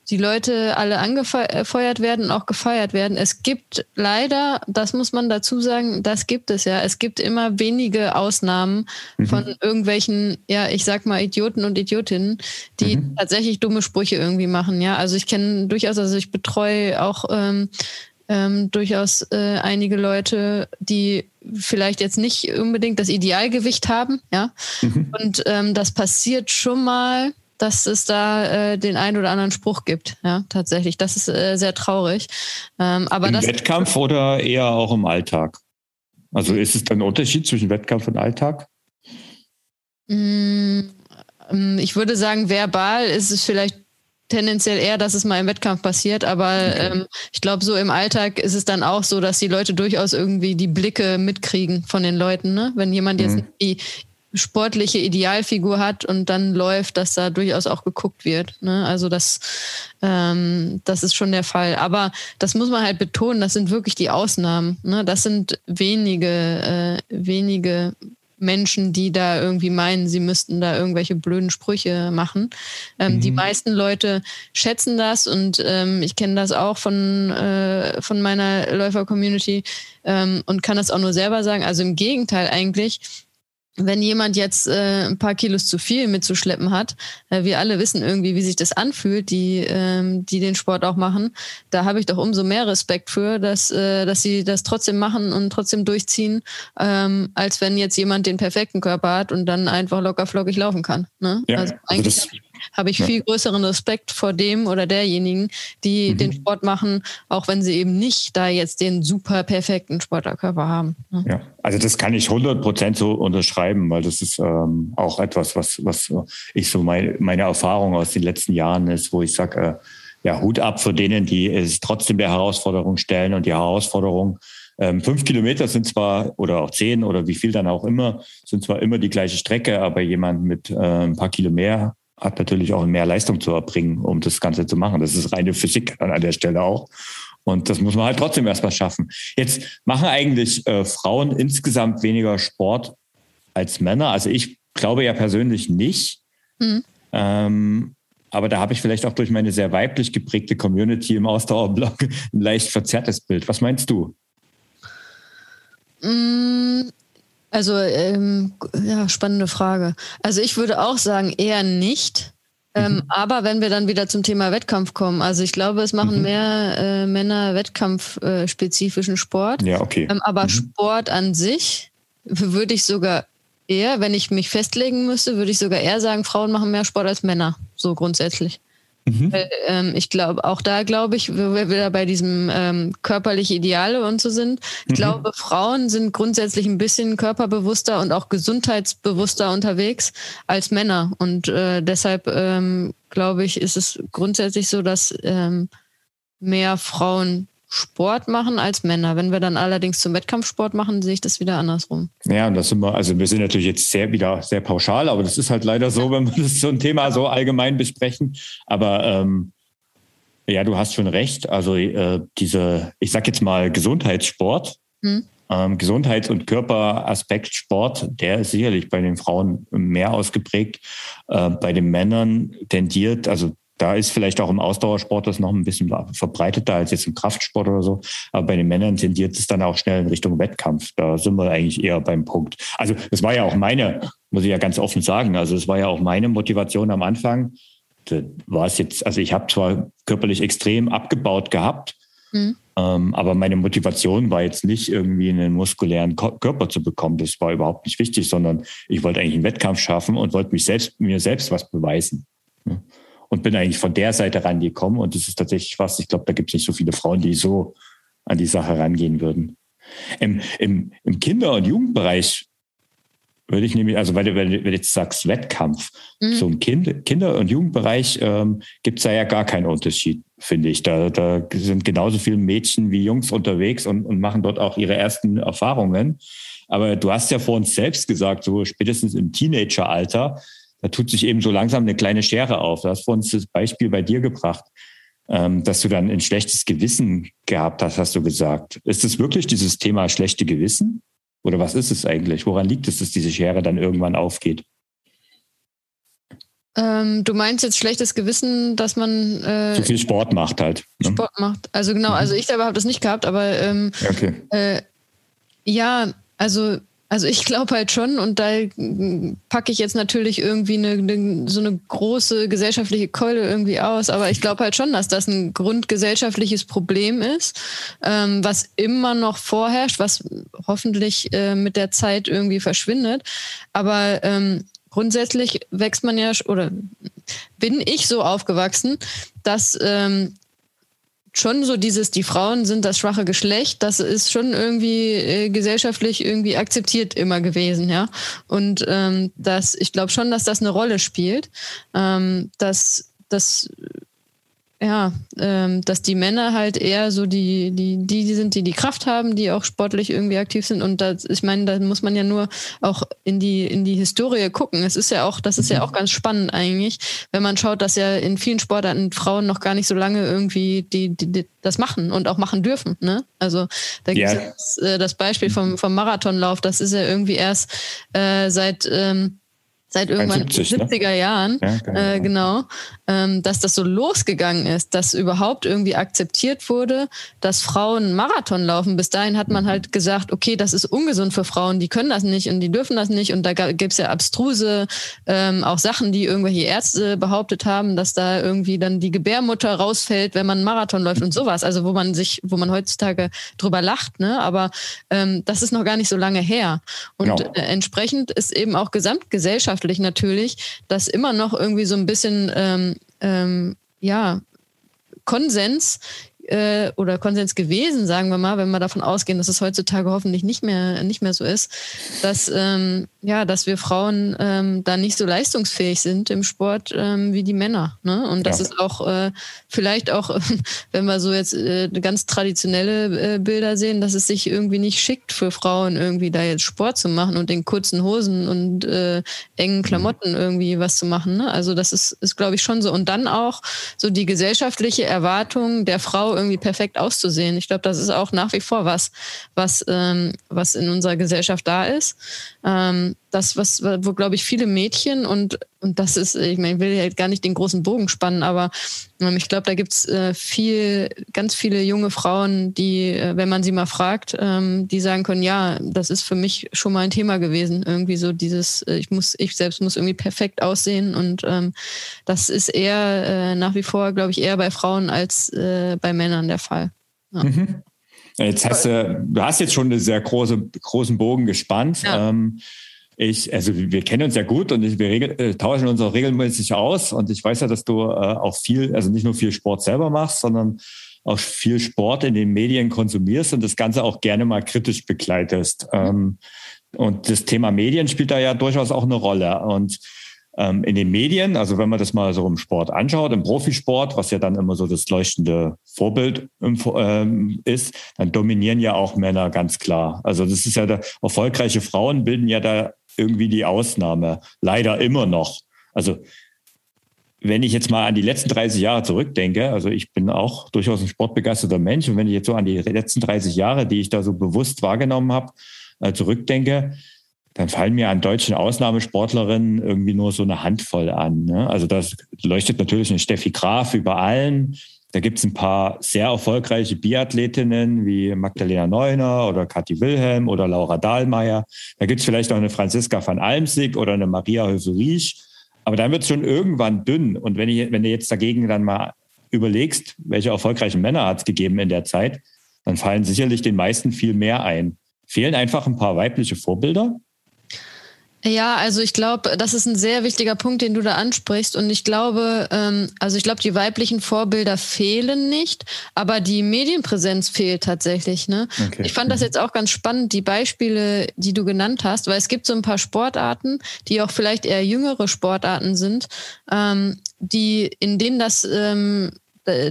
die Leute alle angefeuert werden und auch gefeiert werden. Es gibt leider, das muss man dazu sagen, das gibt es ja. Es gibt immer wenige Ausnahmen mhm. von irgendwelchen, ja, ich sag mal Idioten und Idiotinnen, die mhm. tatsächlich dumme Sprüche irgendwie machen, ja. Also ich kenne durchaus, also ich betreue auch ähm, ähm, durchaus äh, einige Leute, die vielleicht jetzt nicht unbedingt das Idealgewicht haben, ja. Mhm. Und ähm, das passiert schon mal, dass es da äh, den einen oder anderen Spruch gibt, ja, tatsächlich. Das ist äh, sehr traurig. Ähm, aber Im das, Wettkampf oder eher auch im Alltag? Also ist es dann ein Unterschied zwischen Wettkampf und Alltag? Mm, ähm, ich würde sagen, verbal ist es vielleicht tendenziell eher, dass es mal im Wettkampf passiert, aber okay. ähm, ich glaube, so im Alltag ist es dann auch so, dass die Leute durchaus irgendwie die Blicke mitkriegen von den Leuten. Ne? Wenn jemand mhm. jetzt die sportliche Idealfigur hat und dann läuft, dass da durchaus auch geguckt wird. Ne? Also das, ähm, das ist schon der Fall. Aber das muss man halt betonen, das sind wirklich die Ausnahmen. Ne? Das sind wenige, äh, wenige Menschen, die da irgendwie meinen, sie müssten da irgendwelche blöden Sprüche machen. Ähm, mhm. Die meisten Leute schätzen das und ähm, ich kenne das auch von, äh, von meiner Läufer-Community ähm, und kann das auch nur selber sagen. Also im Gegenteil eigentlich. Wenn jemand jetzt äh, ein paar Kilos zu viel mitzuschleppen hat, äh, wir alle wissen irgendwie, wie sich das anfühlt, die, ähm, die den Sport auch machen, da habe ich doch umso mehr Respekt für, dass, äh, dass sie das trotzdem machen und trotzdem durchziehen, ähm, als wenn jetzt jemand den perfekten Körper hat und dann einfach locker flockig laufen kann. Ne? Ja, also eigentlich also habe ich viel größeren Respekt vor dem oder derjenigen, die mhm. den Sport machen, auch wenn sie eben nicht da jetzt den super perfekten Sportlerkörper haben. Ne? Ja, also das kann ich 100 Prozent so unterschreiben, weil das ist ähm, auch etwas, was, was ich so mein, meine Erfahrung aus den letzten Jahren ist, wo ich sage, äh, ja, Hut ab für denen, die es trotzdem der Herausforderung stellen und die Herausforderung, ähm, fünf Kilometer sind zwar, oder auch zehn oder wie viel dann auch immer, sind zwar immer die gleiche Strecke, aber jemand mit äh, ein paar Kilo mehr hat natürlich auch mehr Leistung zu erbringen, um das Ganze zu machen. Das ist reine Physik an der Stelle auch. Und das muss man halt trotzdem erstmal schaffen. Jetzt machen eigentlich äh, Frauen insgesamt weniger Sport als Männer. Also ich glaube ja persönlich nicht. Mhm. Ähm, aber da habe ich vielleicht auch durch meine sehr weiblich geprägte Community im Ausdauerblock [laughs] ein leicht verzerrtes Bild. Was meinst du? Also, ähm, ja, spannende Frage. Also ich würde auch sagen, eher nicht. Ähm, mhm. Aber wenn wir dann wieder zum Thema Wettkampf kommen, also ich glaube, es machen mhm. mehr äh, Männer wettkampfspezifischen Sport. Ja, okay. Ähm, aber mhm. Sport an sich würde ich sogar eher, wenn ich mich festlegen müsste, würde ich sogar eher sagen, Frauen machen mehr Sport als Männer, so grundsätzlich. Mhm. Weil, ähm, ich glaube, auch da glaube ich, wo wir wieder bei diesem ähm, körperliche Ideale und so sind. Ich mhm. glaube, Frauen sind grundsätzlich ein bisschen körperbewusster und auch gesundheitsbewusster unterwegs als Männer. Und äh, deshalb ähm, glaube ich, ist es grundsätzlich so, dass ähm, mehr Frauen Sport machen als Männer. Wenn wir dann allerdings zum Wettkampfsport machen, sehe ich das wieder andersrum. Ja, und das sind wir, also wir sind natürlich jetzt sehr wieder sehr pauschal, aber das ist halt leider so, wenn wir das so ein Thema so allgemein besprechen. Aber ähm, ja, du hast schon recht. Also äh, diese, ich sag jetzt mal Gesundheitssport, hm. ähm, Gesundheits- und Körperaspekt Sport, der ist sicherlich bei den Frauen mehr ausgeprägt. Äh, bei den Männern tendiert, also da ist vielleicht auch im Ausdauersport das noch ein bisschen verbreiteter als jetzt im Kraftsport oder so. Aber bei den Männern tendiert es dann auch schnell in Richtung Wettkampf. Da sind wir eigentlich eher beim Punkt. Also das war ja auch meine, muss ich ja ganz offen sagen, also es war ja auch meine Motivation am Anfang. Da war es jetzt, also ich habe zwar körperlich extrem abgebaut gehabt, mhm. ähm, aber meine Motivation war jetzt nicht irgendwie einen muskulären Körper zu bekommen. Das war überhaupt nicht wichtig, sondern ich wollte eigentlich einen Wettkampf schaffen und wollte mich selbst, mir selbst was beweisen. Ja und bin eigentlich von der Seite rangekommen. Und das ist tatsächlich was, ich glaube, da gibt es nicht so viele Frauen, die so an die Sache rangehen würden. Im, im, im Kinder- und Jugendbereich würde ich nämlich, also weil du, wenn du jetzt sagst Wettkampf, mhm. so im kind, Kinder- und Jugendbereich ähm, gibt es da ja gar keinen Unterschied, finde ich. Da, da sind genauso viele Mädchen wie Jungs unterwegs und, und machen dort auch ihre ersten Erfahrungen. Aber du hast ja vor uns selbst gesagt, so spätestens im Teenageralter da tut sich eben so langsam eine kleine Schere auf. Du hast vor uns das Beispiel bei dir gebracht, ähm, dass du dann ein schlechtes Gewissen gehabt hast, hast du gesagt. Ist es wirklich dieses Thema schlechte Gewissen? Oder was ist es eigentlich? Woran liegt es, dass diese Schere dann irgendwann aufgeht? Ähm, du meinst jetzt schlechtes Gewissen, dass man äh, so viel Sport macht halt. Ne? Sport macht. Also genau, also mhm. ich selber habe das nicht gehabt, aber ähm, okay. äh, ja, also also ich glaube halt schon, und da packe ich jetzt natürlich irgendwie eine, eine, so eine große gesellschaftliche Keule irgendwie aus, aber ich glaube halt schon, dass das ein grundgesellschaftliches Problem ist, ähm, was immer noch vorherrscht, was hoffentlich äh, mit der Zeit irgendwie verschwindet. Aber ähm, grundsätzlich wächst man ja, oder bin ich so aufgewachsen, dass ähm, schon so dieses, die Frauen sind das schwache Geschlecht, das ist schon irgendwie äh, gesellschaftlich irgendwie akzeptiert immer gewesen, ja. Und ähm, das, ich glaube schon, dass das eine Rolle spielt, ähm, dass das ja, ähm, dass die Männer halt eher so die, die, die sind, die die Kraft haben, die auch sportlich irgendwie aktiv sind. Und das, ich meine, da muss man ja nur auch in die, in die Historie gucken. Es ist ja auch, das ist ja auch ganz spannend eigentlich, wenn man schaut, dass ja in vielen Sportarten Frauen noch gar nicht so lange irgendwie die, die, die das machen und auch machen dürfen. Ne? Also da gibt es yeah. das, äh, das Beispiel vom, vom Marathonlauf, das ist ja irgendwie erst äh, seit ähm, seit irgendwann 70, 70er ne? Jahren, ja, genau, äh, genau ähm, dass das so losgegangen ist, dass überhaupt irgendwie akzeptiert wurde, dass Frauen Marathon laufen. Bis dahin hat man halt gesagt, okay, das ist ungesund für Frauen, die können das nicht und die dürfen das nicht. Und da gibt es ja abstruse ähm, auch Sachen, die irgendwelche Ärzte behauptet haben, dass da irgendwie dann die Gebärmutter rausfällt, wenn man einen Marathon läuft und sowas. Also wo man sich, wo man heutzutage drüber lacht, ne? Aber ähm, das ist noch gar nicht so lange her. Und genau. äh, entsprechend ist eben auch Gesamtgesellschaft gesellschaftlich natürlich, dass immer noch irgendwie so ein bisschen, ähm, ähm, ja, Konsens äh, oder Konsens gewesen, sagen wir mal, wenn wir davon ausgehen, dass es heutzutage hoffentlich nicht mehr, nicht mehr so ist, dass, ähm, ja, dass wir Frauen ähm, da nicht so leistungsfähig sind im Sport ähm, wie die Männer. Ne? Und das ja. ist auch äh, vielleicht auch, [laughs] wenn wir so jetzt äh, ganz traditionelle äh, Bilder sehen, dass es sich irgendwie nicht schickt für Frauen, irgendwie da jetzt Sport zu machen und in kurzen Hosen und äh, engen mhm. Klamotten irgendwie was zu machen. Ne? Also das ist, ist glaube ich, schon so. Und dann auch so die gesellschaftliche Erwartung der Frau irgendwie perfekt auszusehen. Ich glaube, das ist auch nach wie vor was, was, ähm, was in unserer Gesellschaft da ist. Ähm, das, was, wo, glaube ich, viele Mädchen und, und das ist, ich meine, ich will ja gar nicht den großen Bogen spannen, aber ähm, ich glaube, da gibt's äh, viel, ganz viele junge Frauen, die, äh, wenn man sie mal fragt, ähm, die sagen können, ja, das ist für mich schon mal ein Thema gewesen. Irgendwie so dieses, äh, ich muss, ich selbst muss irgendwie perfekt aussehen und ähm, das ist eher äh, nach wie vor, glaube ich, eher bei Frauen als äh, bei Männern der Fall. Ja. Mhm. Jetzt hast du, du hast jetzt schon einen sehr große, großen Bogen gespannt. Ja. Ähm, ich, also wir kennen uns ja gut und ich, wir regel, äh, tauschen uns auch regelmäßig aus. Und ich weiß ja, dass du äh, auch viel, also nicht nur viel Sport selber machst, sondern auch viel Sport in den Medien konsumierst und das Ganze auch gerne mal kritisch begleitest. Ähm, und das Thema Medien spielt da ja durchaus auch eine Rolle. Und ähm, in den Medien, also wenn man das mal so im Sport anschaut, im Profisport, was ja dann immer so das leuchtende Vorbild ähm, ist, dann dominieren ja auch Männer ganz klar. Also das ist ja da, erfolgreiche Frauen bilden ja da irgendwie die Ausnahme. Leider immer noch. Also wenn ich jetzt mal an die letzten 30 Jahre zurückdenke, also ich bin auch durchaus ein sportbegeisterter Mensch und wenn ich jetzt so an die letzten 30 Jahre, die ich da so bewusst wahrgenommen habe, äh, zurückdenke, dann fallen mir an deutschen Ausnahmesportlerinnen irgendwie nur so eine Handvoll an. Ne? Also das leuchtet natürlich eine Steffi Graf über allen. Da gibt es ein paar sehr erfolgreiche Biathletinnen wie Magdalena Neuner oder Kathi Wilhelm oder Laura Dahlmeier. Da gibt es vielleicht auch eine Franziska van Almsig oder eine Maria Höfel-Riesch. Aber dann wird es schon irgendwann dünn. Und wenn, ich, wenn du jetzt dagegen dann mal überlegst, welche erfolgreichen Männer hat es gegeben in der Zeit, dann fallen sicherlich den meisten viel mehr ein. Fehlen einfach ein paar weibliche Vorbilder? Ja, also ich glaube, das ist ein sehr wichtiger Punkt, den du da ansprichst. Und ich glaube, ähm, also ich glaube, die weiblichen Vorbilder fehlen nicht, aber die Medienpräsenz fehlt tatsächlich. Ne? Okay. Ich fand das mhm. jetzt auch ganz spannend, die Beispiele, die du genannt hast, weil es gibt so ein paar Sportarten, die auch vielleicht eher jüngere Sportarten sind, ähm, die in denen das ähm, äh,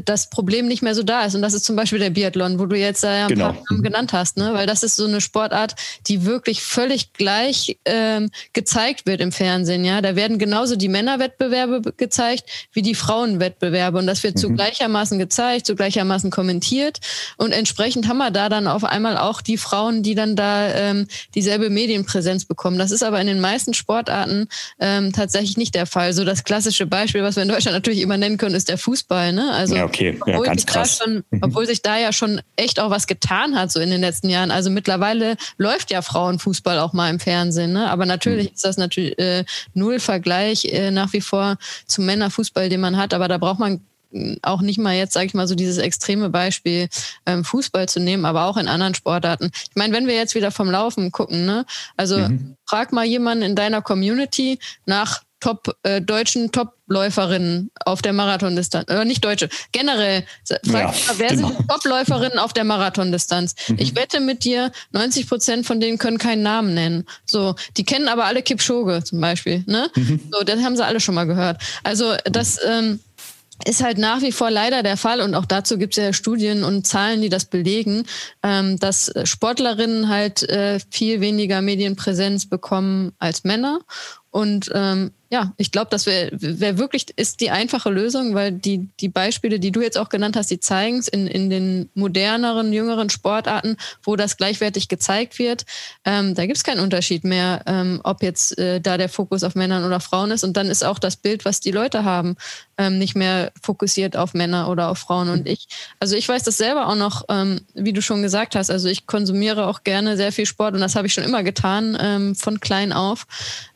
das Problem nicht mehr so da ist. Und das ist zum Beispiel der Biathlon, wo du jetzt äh, ein genau. paar Namen genannt hast, ne? Weil das ist so eine Sportart, die wirklich völlig gleich ähm, gezeigt wird im Fernsehen. Ja, da werden genauso die Männerwettbewerbe gezeigt wie die Frauenwettbewerbe und das wird mhm. zu gleichermaßen gezeigt, zu gleichermaßen kommentiert. Und entsprechend haben wir da dann auf einmal auch die Frauen, die dann da ähm, dieselbe Medienpräsenz bekommen. Das ist aber in den meisten Sportarten ähm, tatsächlich nicht der Fall. So das klassische Beispiel, was wir in Deutschland natürlich immer nennen können, ist der Fußball. Ne? Also, ja, okay, ja, ganz krass. Schon, mhm. obwohl sich da ja schon echt auch was getan hat, so in den letzten Jahren. Also mittlerweile läuft ja Frauenfußball auch mal im Fernsehen, ne? Aber natürlich mhm. ist das natürlich äh, null Vergleich äh, nach wie vor zum Männerfußball, den man hat. Aber da braucht man auch nicht mal jetzt, sage ich mal, so dieses extreme Beispiel ähm, Fußball zu nehmen, aber auch in anderen Sportarten. Ich meine, wenn wir jetzt wieder vom Laufen gucken, ne, also mhm. frag mal jemanden in deiner Community nach Top äh, deutschen Topläuferinnen auf der Marathondistanz. Äh, nicht deutsche, generell. Frag ja, mal, wer genau. sind die Topläuferinnen auf der Marathondistanz? Mhm. Ich wette mit dir, 90 Prozent von denen können keinen Namen nennen. So, die kennen aber alle Kipchoge zum Beispiel. Ne? Mhm. So, das haben sie alle schon mal gehört. Also das ähm, ist halt nach wie vor leider der Fall und auch dazu gibt es ja Studien und Zahlen, die das belegen, ähm, dass Sportlerinnen halt äh, viel weniger Medienpräsenz bekommen als Männer und ähm, ja, ich glaube, das wäre wär wirklich, ist die einfache Lösung, weil die, die Beispiele, die du jetzt auch genannt hast, die zeigen es in, in den moderneren, jüngeren Sportarten, wo das gleichwertig gezeigt wird. Ähm, da gibt es keinen Unterschied mehr, ähm, ob jetzt äh, da der Fokus auf Männern oder Frauen ist. Und dann ist auch das Bild, was die Leute haben, ähm, nicht mehr fokussiert auf Männer oder auf Frauen. Und ich, also ich weiß das selber auch noch, ähm, wie du schon gesagt hast. Also ich konsumiere auch gerne sehr viel Sport und das habe ich schon immer getan, ähm, von klein auf.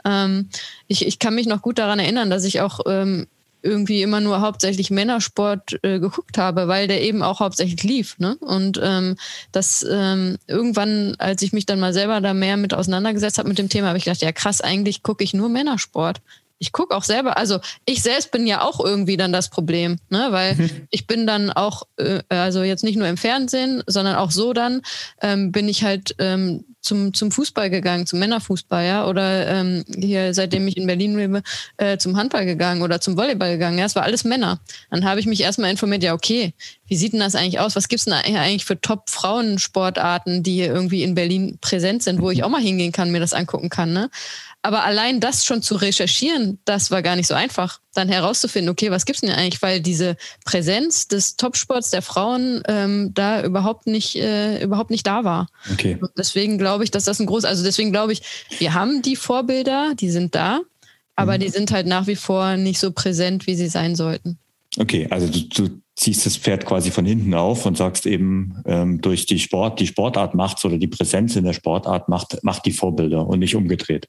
Ähm, ich, ich kann mich noch gut daran erinnern, dass ich auch ähm, irgendwie immer nur hauptsächlich Männersport äh, geguckt habe, weil der eben auch hauptsächlich lief. Ne? Und ähm, das ähm, irgendwann, als ich mich dann mal selber da mehr mit auseinandergesetzt habe mit dem Thema, habe ich gedacht, ja krass, eigentlich gucke ich nur Männersport ich gucke auch selber, also ich selbst bin ja auch irgendwie dann das Problem, ne? weil mhm. ich bin dann auch, äh, also jetzt nicht nur im Fernsehen, sondern auch so dann, ähm, bin ich halt ähm, zum, zum Fußball gegangen, zum Männerfußball, ja, oder ähm, hier, seitdem ich in Berlin lebe, äh, zum Handball gegangen oder zum Volleyball gegangen. Ja, es war alles Männer. Dann habe ich mich erstmal informiert, ja, okay, wie sieht denn das eigentlich aus? Was gibt es denn eigentlich für Top-Frauensportarten, die hier irgendwie in Berlin präsent sind, wo ich mhm. auch mal hingehen kann, mir das angucken kann, ne? Aber allein das schon zu recherchieren, das war gar nicht so einfach. Dann herauszufinden, okay, was gibt's denn eigentlich? Weil diese Präsenz des Topsports der Frauen ähm, da überhaupt nicht, äh, überhaupt nicht da war. Okay. Und deswegen glaube ich, dass das ein groß, also deswegen glaube ich, wir haben die Vorbilder, die sind da, aber mhm. die sind halt nach wie vor nicht so präsent, wie sie sein sollten. Okay, also du, du ziehst das Pferd quasi von hinten auf und sagst eben, ähm, durch die Sport, die Sportart macht's oder die Präsenz in der Sportart macht, macht die Vorbilder und nicht umgedreht.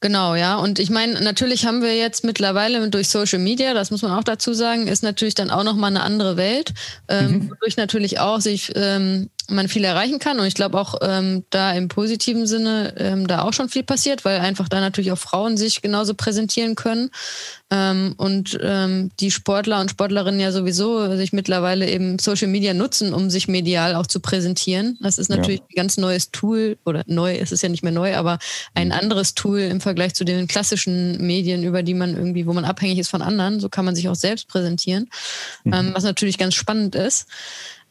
Genau, ja. Und ich meine, natürlich haben wir jetzt mittlerweile durch Social Media, das muss man auch dazu sagen, ist natürlich dann auch nochmal eine andere Welt, ähm, mhm. wodurch natürlich auch sich ähm, man viel erreichen kann. Und ich glaube auch ähm, da im positiven Sinne ähm, da auch schon viel passiert, weil einfach da natürlich auch Frauen sich genauso präsentieren können. Ähm, und ähm, die Sportler und Sportlerinnen ja sowieso sich mittlerweile eben Social Media nutzen, um sich medial auch zu präsentieren. Das ist natürlich ja. ein ganz neues Tool oder neu, es ist ja nicht mehr neu, aber ein mhm. anderes Tool im Vergleich zu den klassischen Medien, über die man irgendwie, wo man abhängig ist von anderen. So kann man sich auch selbst präsentieren, mhm. ähm, was natürlich ganz spannend ist.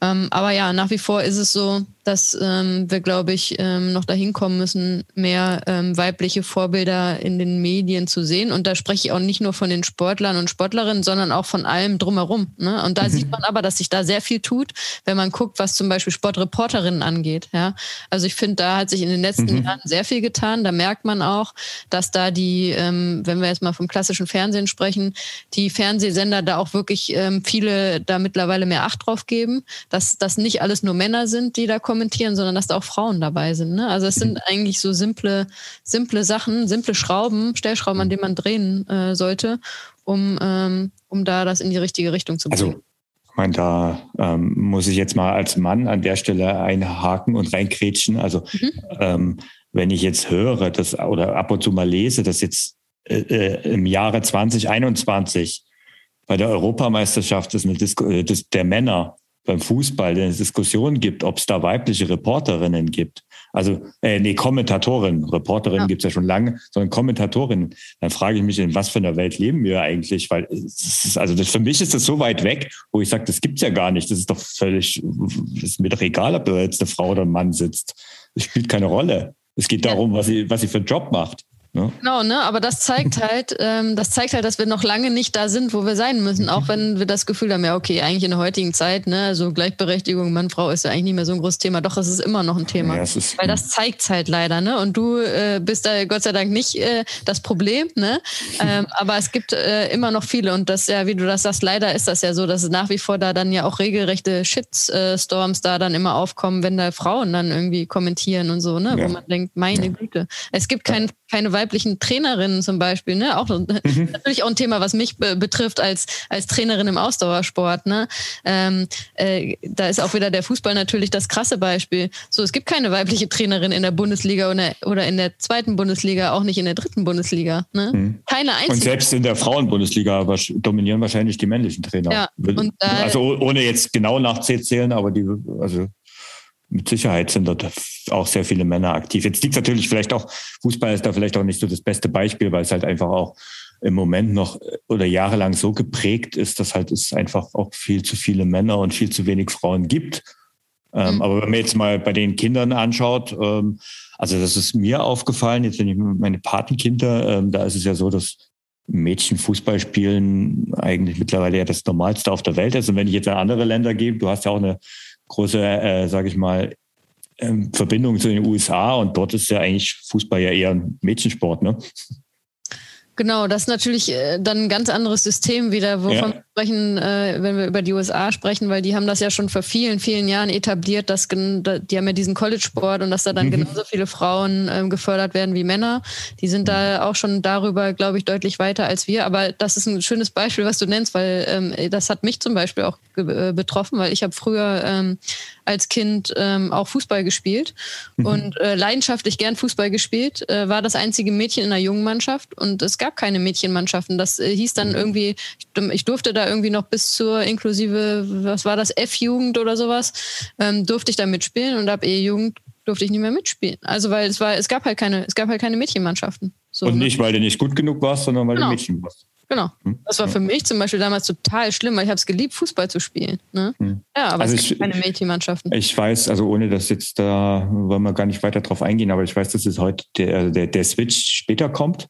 Ähm, aber ja, nach wie vor ist es so, dass ähm, wir, glaube ich, ähm, noch dahin kommen müssen, mehr ähm, weibliche Vorbilder in den Medien zu sehen. Und da spreche ich auch nicht nur von den Sportlern und Sportlerinnen, sondern auch von allem drumherum. Ne? Und da mhm. sieht man aber, dass sich da sehr viel tut, wenn man guckt, was zum Beispiel Sportreporterinnen angeht. Ja? Also ich finde, da hat sich in den letzten mhm. Jahren sehr viel getan. Da merkt man auch, dass da die, ähm, wenn wir jetzt mal vom klassischen Fernsehen sprechen, die Fernsehsender da auch wirklich ähm, viele da mittlerweile mehr Acht drauf geben, dass das nicht alles nur Männer sind, die da kommen kommentieren, sondern dass da auch Frauen dabei sind. Ne? Also es sind mhm. eigentlich so simple, simple Sachen, simple Schrauben, Stellschrauben, an denen man drehen äh, sollte, um, ähm, um da das in die richtige Richtung zu bringen. Also ich meine, da ähm, muss ich jetzt mal als Mann an der Stelle einhaken und reinkrätschen. Also mhm. ähm, wenn ich jetzt höre dass, oder ab und zu mal lese, dass jetzt äh, äh im Jahre 2021 bei der Europameisterschaft des, äh, des, der Männer beim Fußball eine Diskussion gibt, ob es da weibliche Reporterinnen gibt. Also, äh, nee, Kommentatorinnen. Reporterinnen ja. gibt es ja schon lange, sondern Kommentatorinnen. Dann frage ich mich, in was für einer Welt leben wir eigentlich? Weil ist, also das, für mich ist das so weit weg, wo ich sage, das gibt's ja gar nicht. Das ist doch völlig, ist mir doch egal, ob da jetzt eine Frau oder ein Mann sitzt. Das spielt keine Rolle. Es geht darum, was sie, was sie für einen Job macht. Ne? Genau, ne? Aber das zeigt [laughs] halt, ähm, das zeigt halt, dass wir noch lange nicht da sind, wo wir sein müssen. Auch wenn wir das Gefühl haben, ja, okay, eigentlich in der heutigen Zeit, ne, so Gleichberechtigung Mann, Frau ist ja eigentlich nicht mehr so ein großes Thema. Doch, es ist immer noch ein Thema. Ja, ist, weil das zeigt es halt leider, ne? Und du äh, bist da Gott sei Dank nicht äh, das Problem, ne? [laughs] Ähm, aber es gibt äh, immer noch viele und das ja, wie du das sagst, leider ist das ja so, dass nach wie vor da dann ja auch regelrechte Shitstorms da dann immer aufkommen, wenn da Frauen dann irgendwie kommentieren und so, ne? Ja. Wo man denkt, meine ja. Güte. Es gibt kein, keine Weib weiblichen Trainerinnen zum Beispiel, ne? Auch mhm. natürlich auch ein Thema, was mich be betrifft als, als Trainerin im Ausdauersport. Ne? Ähm, äh, da ist auch wieder der Fußball natürlich das krasse Beispiel. So, es gibt keine weibliche Trainerin in der Bundesliga oder, oder in der zweiten Bundesliga, auch nicht in der dritten Bundesliga. Ne? Mhm. Keine einzige. Und selbst in der Frauenbundesliga dominieren wahrscheinlich die männlichen Trainer. Ja, und, äh, also ohne jetzt genau nachzuzählen, aber die, also mit Sicherheit sind dort auch sehr viele Männer aktiv. Jetzt liegt natürlich vielleicht auch, Fußball ist da vielleicht auch nicht so das beste Beispiel, weil es halt einfach auch im Moment noch oder jahrelang so geprägt ist, dass halt es einfach auch viel zu viele Männer und viel zu wenig Frauen gibt. Ähm, mhm. Aber wenn man jetzt mal bei den Kindern anschaut, ähm, also das ist mir aufgefallen, jetzt wenn ich meine Patenkinder, ähm, da ist es ja so, dass Mädchen Fußball spielen eigentlich mittlerweile ja das Normalste auf der Welt ist. Und wenn ich jetzt an andere Länder gehe, du hast ja auch eine große, äh, sage ich mal, ähm, Verbindung zu den USA und dort ist ja eigentlich Fußball ja eher ein Mädchensport, ne? Genau, das ist natürlich äh, dann ein ganz anderes System wieder, wovon ja. wir sprechen, äh, wenn wir über die USA sprechen, weil die haben das ja schon vor vielen, vielen Jahren etabliert, dass die haben ja diesen College-Sport und dass da dann mhm. genauso viele Frauen ähm, gefördert werden wie Männer. Die sind da auch schon darüber, glaube ich, deutlich weiter als wir. Aber das ist ein schönes Beispiel, was du nennst, weil ähm, das hat mich zum Beispiel auch äh, betroffen, weil ich habe früher ähm, als Kind auch Fußball gespielt mhm. und leidenschaftlich gern Fußball gespielt, war das einzige Mädchen in einer jungen Mannschaft und es gab keine Mädchenmannschaften. Das äh, hieß dann mhm. irgendwie, ich, ich, durfte da irgendwie noch bis zur inklusive, was war das, F-Jugend oder sowas, ähm, durfte ich da mitspielen und ab E-Jugend durfte ich nicht mehr mitspielen. Also weil es war, es gab halt keine, es gab halt keine Mädchenmannschaften. So, und ne? nicht, ne? weil du nicht gut genug warst, sondern weil genau. du Mädchen warst. Genau. Hm? Das war für mich zum Beispiel damals total schlimm, weil ich habe es geliebt, Fußball zu spielen. Ne? Hm. Ja, aber also es gibt keine Mädchenmannschaften. Ich weiß, also ohne dass jetzt da wollen wir gar nicht weiter drauf eingehen, aber ich weiß, dass es heute der, der, der Switch später kommt.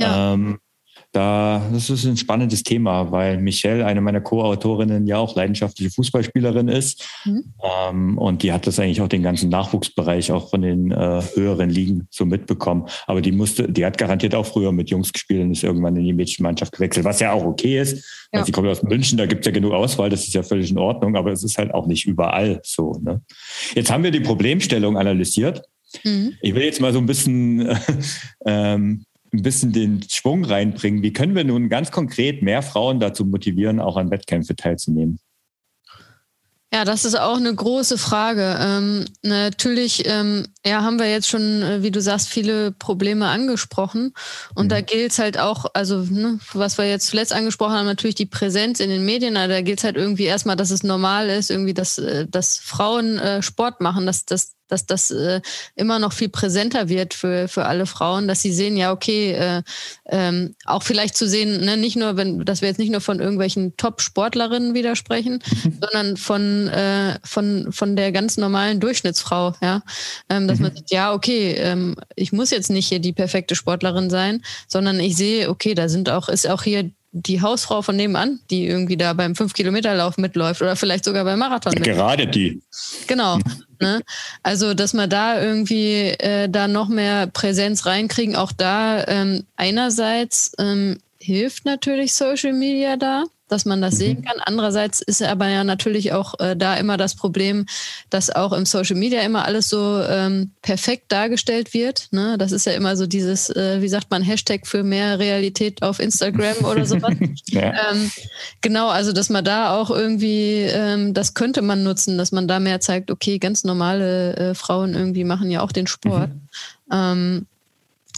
Ja. Ähm, da, das ist ein spannendes Thema, weil Michelle, eine meiner Co-Autorinnen, ja auch leidenschaftliche Fußballspielerin ist. Mhm. Ähm, und die hat das eigentlich auch den ganzen Nachwuchsbereich auch von den äh, höheren Ligen so mitbekommen. Aber die musste, die hat garantiert auch früher mit Jungs gespielt und ist irgendwann in die Mädchenmannschaft gewechselt, was ja auch okay ist. Ja. sie kommt aus München, da gibt es ja genug Auswahl, das ist ja völlig in Ordnung, aber es ist halt auch nicht überall so. Ne? Jetzt haben wir die Problemstellung analysiert. Mhm. Ich will jetzt mal so ein bisschen [laughs] ähm, ein bisschen den Schwung reinbringen. Wie können wir nun ganz konkret mehr Frauen dazu motivieren, auch an Wettkämpfe teilzunehmen? Ja, das ist auch eine große Frage. Ähm, natürlich ähm, ja, haben wir jetzt schon, äh, wie du sagst, viele Probleme angesprochen. Und mhm. da gilt es halt auch, also ne, was wir jetzt zuletzt angesprochen haben, natürlich die Präsenz in den Medien. Also da gilt es halt irgendwie erstmal, dass es normal ist, irgendwie, dass, äh, dass Frauen äh, Sport machen, dass, dass dass das äh, immer noch viel präsenter wird für, für alle Frauen, dass sie sehen, ja, okay, äh, ähm, auch vielleicht zu sehen, ne, nicht nur, wenn, dass wir jetzt nicht nur von irgendwelchen Top-Sportlerinnen widersprechen, sondern von, äh, von, von der ganz normalen Durchschnittsfrau, ja. Ähm, dass mhm. man sagt, ja, okay, ähm, ich muss jetzt nicht hier die perfekte Sportlerin sein, sondern ich sehe, okay, da sind auch, ist auch hier die Hausfrau von nebenan, die irgendwie da beim 5-Kilometer-Lauf mitläuft oder vielleicht sogar beim Marathon. Ja, gerade die. Genau. ne? Also, dass wir da irgendwie äh, da noch mehr Präsenz reinkriegen, auch da ähm, einerseits ähm, hilft natürlich Social Media da dass man das mhm. sehen kann. Andererseits ist aber ja natürlich auch äh, da immer das Problem, dass auch im Social Media immer alles so ähm, perfekt dargestellt wird. Ne? Das ist ja immer so dieses, äh, wie sagt man, Hashtag für mehr Realität auf Instagram oder sowas. [laughs] ja. ähm, genau, also dass man da auch irgendwie, ähm, das könnte man nutzen, dass man da mehr zeigt, okay, ganz normale äh, Frauen irgendwie machen ja auch den Sport. Mhm.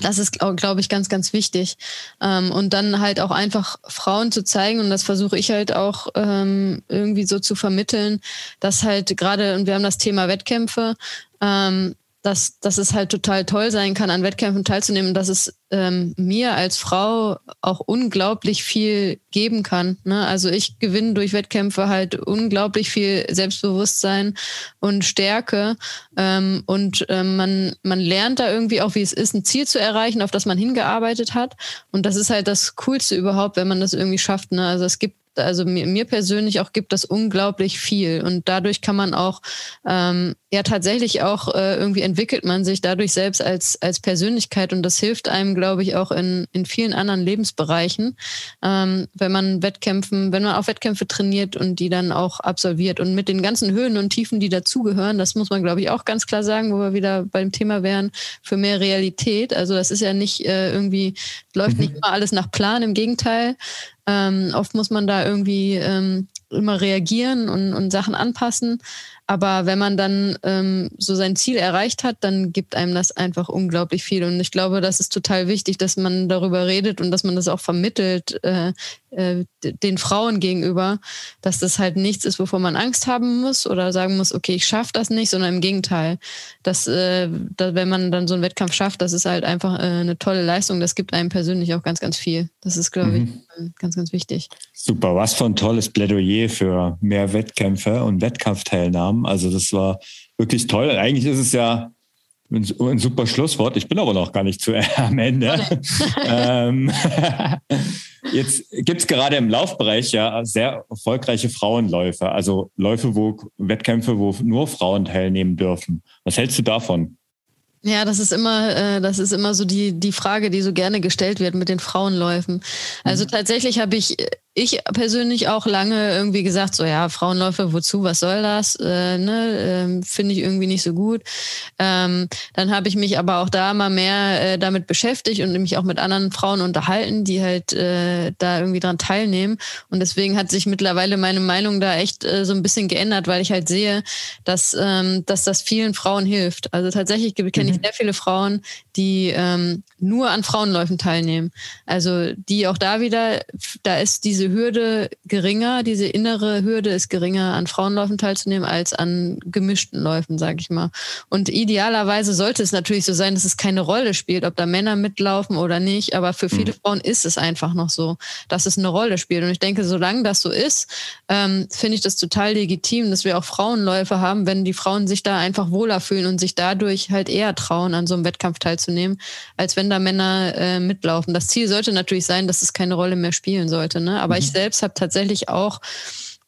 Das ist, glaube glaub ich, ganz, ganz wichtig. Ähm, und dann halt auch einfach Frauen zu zeigen, und das versuche ich halt auch ähm, irgendwie so zu vermitteln, dass halt gerade, und wir haben das Thema Wettkämpfe, ähm, dass, dass es halt total toll sein kann, an Wettkämpfen teilzunehmen, dass es ähm, mir als Frau auch unglaublich viel geben kann. Ne? Also ich gewinne durch Wettkämpfe halt unglaublich viel Selbstbewusstsein und Stärke. Ähm, und ähm, man, man lernt da irgendwie auch, wie es ist, ein Ziel zu erreichen, auf das man hingearbeitet hat. Und das ist halt das Coolste überhaupt, wenn man das irgendwie schafft. Ne? Also es gibt also mir, mir persönlich auch gibt das unglaublich viel. Und dadurch kann man auch ähm, ja tatsächlich auch äh, irgendwie entwickelt man sich dadurch selbst als als Persönlichkeit. Und das hilft einem glaube ich auch in in vielen anderen Lebensbereichen. Ähm, wenn man Wettkämpfen wenn man auf Wettkämpfe trainiert und die dann auch absolviert. Und mit den ganzen Höhen und Tiefen die dazugehören das muss man glaube ich auch ganz klar sagen wo wir wieder beim Thema wären für mehr Realität. Also das ist ja nicht äh, irgendwie läuft nicht mhm. immer alles nach Plan. Im Gegenteil ähm, oft muss man da irgendwie ähm, immer reagieren und, und Sachen anpassen. Aber wenn man dann ähm, so sein Ziel erreicht hat, dann gibt einem das einfach unglaublich viel. Und ich glaube, das ist total wichtig, dass man darüber redet und dass man das auch vermittelt äh, äh, den Frauen gegenüber, dass das halt nichts ist, wovor man Angst haben muss oder sagen muss, okay, ich schaffe das nicht, sondern im Gegenteil, dass, äh, dass wenn man dann so einen Wettkampf schafft, das ist halt einfach äh, eine tolle Leistung. Das gibt einem persönlich auch ganz, ganz viel. Das ist, glaube mhm. ich, ganz, ganz wichtig. Super, was für ein tolles Plädoyer für mehr Wettkämpfe und Wettkampfteilnahmen haben. Also das war wirklich toll. Eigentlich ist es ja ein, super Schlusswort. Ich bin aber noch gar nicht zu [laughs] am Ende. [laughs] ähm, [laughs] jetzt gibt es gerade im Laufbereich ja sehr erfolgreiche Frauenläufe, also Läufe, wo Wettkämpfe, wo nur Frauen teilnehmen dürfen. Was hältst du davon? Ja, das ist immer, äh, das ist immer so die, die Frage, die so gerne gestellt wird mit den Frauenläufen. Also mhm. tatsächlich habe ich ich persönlich auch lange irgendwie gesagt, so ja, Frauenläufe, wozu, was soll das? Äh, ne? ähm, Finde ich irgendwie nicht so gut. Ähm, dann habe ich mich aber auch da mal mehr äh, damit beschäftigt und mich auch mit anderen Frauen unterhalten, die halt äh, da irgendwie dran teilnehmen. Und deswegen hat sich mittlerweile meine Meinung da echt äh, so ein bisschen geändert, weil ich halt sehe, dass, ähm, dass das vielen Frauen hilft. Also tatsächlich kenne ich mhm. sehr viele Frauen, die ähm, nur an Frauenläufen teilnehmen. Also die auch da wieder, da ist diese Hürde geringer, diese innere Hürde ist geringer, an Frauenläufen teilzunehmen, als an gemischten Läufen, sage ich mal. Und idealerweise sollte es natürlich so sein, dass es keine Rolle spielt, ob da Männer mitlaufen oder nicht. Aber für viele mhm. Frauen ist es einfach noch so, dass es eine Rolle spielt. Und ich denke, solange das so ist, ähm, finde ich das total legitim, dass wir auch Frauenläufe haben, wenn die Frauen sich da einfach wohler fühlen und sich dadurch halt eher trauen, an so einem Wettkampf teilzunehmen, als wenn da Männer äh, mitlaufen. Das Ziel sollte natürlich sein, dass es keine Rolle mehr spielen sollte. Ne? Aber mhm. ich selbst habe tatsächlich auch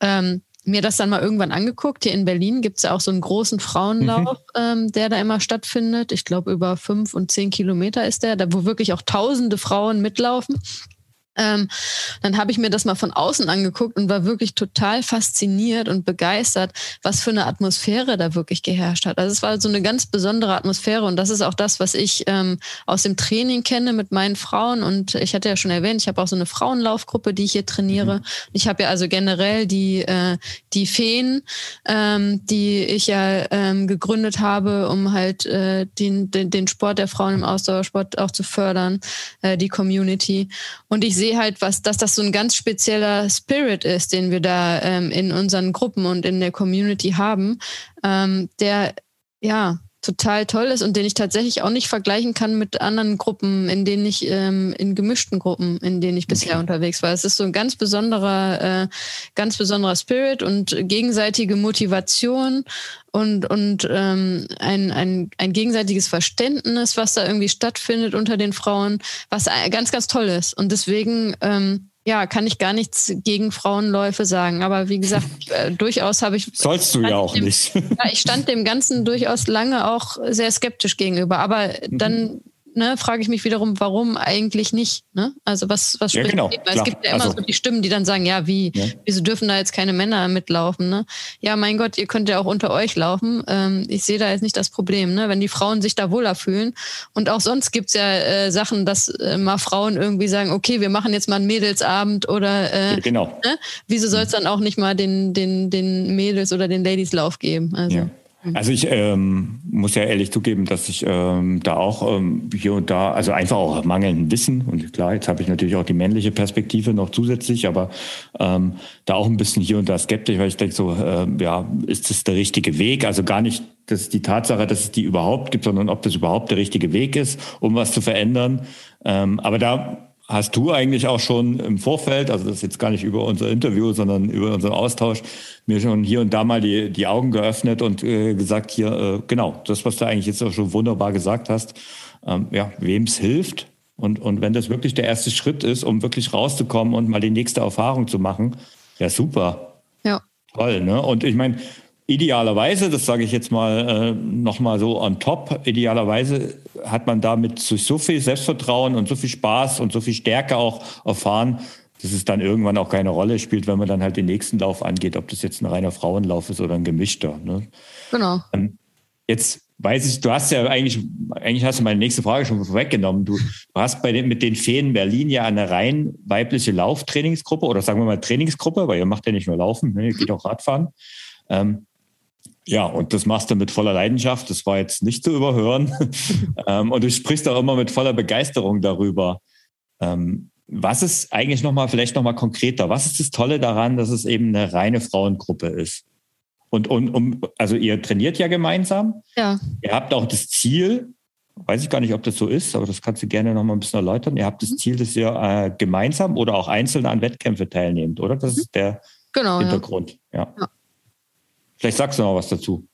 ähm, mir das dann mal irgendwann angeguckt. Hier in Berlin gibt es ja auch so einen großen Frauenlauf, mhm. ähm, der da immer stattfindet. Ich glaube, über fünf und zehn Kilometer ist der, da wo wirklich auch tausende Frauen mitlaufen. Ähm, dann habe ich mir das mal von außen angeguckt und war wirklich total fasziniert und begeistert, was für eine Atmosphäre da wirklich geherrscht hat. Also es war so eine ganz besondere Atmosphäre und das ist auch das, was ich ähm, aus dem Training kenne mit meinen Frauen. Und ich hatte ja schon erwähnt, ich habe auch so eine Frauenlaufgruppe, die ich hier trainiere. Mhm. Ich habe ja also generell die, äh, die Feen, ähm, die ich ja ähm, gegründet habe, um halt äh, den, den, den Sport der Frauen im Ausdauersport auch zu fördern, äh, die Community. Und ich sehe sehe halt, was, dass das so ein ganz spezieller Spirit ist, den wir da ähm, in unseren Gruppen und in der Community haben, ähm, der ja total toll ist und den ich tatsächlich auch nicht vergleichen kann mit anderen Gruppen, in denen ich, ähm, in gemischten Gruppen, in denen ich bisher okay. unterwegs war. Es ist so ein ganz besonderer, äh, ganz besonderer Spirit und gegenseitige Motivation und, und ähm, ein, ein, ein gegenseitiges Verständnis, was da irgendwie stattfindet unter den Frauen, was ganz, ganz toll ist. Und deswegen ähm, ja, kann ich gar nichts gegen Frauenläufe sagen. Aber wie gesagt, [laughs] äh, durchaus habe ich. Sollst du ja auch dem, nicht. [laughs] Ja, ich stand dem Ganzen durchaus lange auch sehr skeptisch gegenüber. Aber dann mhm ne, frage ich mich wiederum, warum eigentlich nicht? Ne? Also was, was spricht ja, genau, Weil es gibt ja immer also, so die Stimmen, die dann sagen, ja, wie, ja. wieso dürfen da jetzt keine Männer mitlaufen? Ne? Ja, mein Gott, ihr könnt ja auch unter euch laufen. Ähm, ich sehe da jetzt nicht das Problem, ne? wenn die Frauen sich da wohler fühlen. Und auch sonst gibt's ja äh, Sachen, dass äh, mal Frauen irgendwie sagen, okay, wir machen jetzt mal einen Mädelsabend oder äh, genau. ne? wieso soll es dann auch nicht mal den, den, den Mädels oder den Ladies-Lauf geben? Also. Mhm. Also ich ähm, muss ja ehrlich zugeben, dass ich ähm, da auch ähm, hier und da, also einfach auch mangelnden Wissen und klar, jetzt habe ich natürlich auch die männliche Perspektive noch zusätzlich, aber ähm, da auch ein bisschen hier und da skeptisch, weil ich denke so, äh, ja, ist das der richtige Weg? Also gar nicht dass die Tatsache, dass es die überhaupt gibt, sondern ob das überhaupt der richtige Weg ist, um was zu verändern. Ähm, aber da hast du eigentlich auch schon im Vorfeld, also das ist jetzt gar nicht über unser Interview, sondern über unseren Austausch, mir schon hier und da mal die, die Augen geöffnet und äh, gesagt, hier, äh, genau, das, was du eigentlich jetzt auch schon wunderbar gesagt hast, ähm, ja, wem es hilft. Und, und wenn das wirklich der erste Schritt ist, um wirklich rauszukommen und mal die nächste Erfahrung zu machen, ja, super. Ja. Toll, ne? Und ich meine, Idealerweise, das sage ich jetzt mal äh, nochmal so on top, idealerweise hat man damit so viel Selbstvertrauen und so viel Spaß und so viel Stärke auch erfahren, dass es dann irgendwann auch keine Rolle spielt, wenn man dann halt den nächsten Lauf angeht, ob das jetzt ein reiner Frauenlauf ist oder ein gemischter. Ne? Genau. Ähm, jetzt weiß ich, du hast ja eigentlich, eigentlich hast du meine nächste Frage schon vorweggenommen. Du, du hast bei den, mit den Feen Berlin ja eine rein weibliche Lauftrainingsgruppe oder sagen wir mal Trainingsgruppe, weil ihr macht ja nicht nur Laufen, ne, ihr geht auch Radfahren. Ähm, ja, und das machst du mit voller Leidenschaft. Das war jetzt nicht zu überhören. [laughs] ähm, und du sprichst auch immer mit voller Begeisterung darüber. Ähm, was ist eigentlich nochmal, vielleicht nochmal konkreter, was ist das Tolle daran, dass es eben eine reine Frauengruppe ist? Und, und um, also ihr trainiert ja gemeinsam. Ja. Ihr habt auch das Ziel, weiß ich gar nicht, ob das so ist, aber das kannst du gerne nochmal ein bisschen erläutern. Ihr habt das mhm. Ziel, dass ihr äh, gemeinsam oder auch einzeln an Wettkämpfe teilnehmt, oder? Das mhm. ist der genau, Hintergrund. ja. ja. Vielleicht sagst du noch was dazu.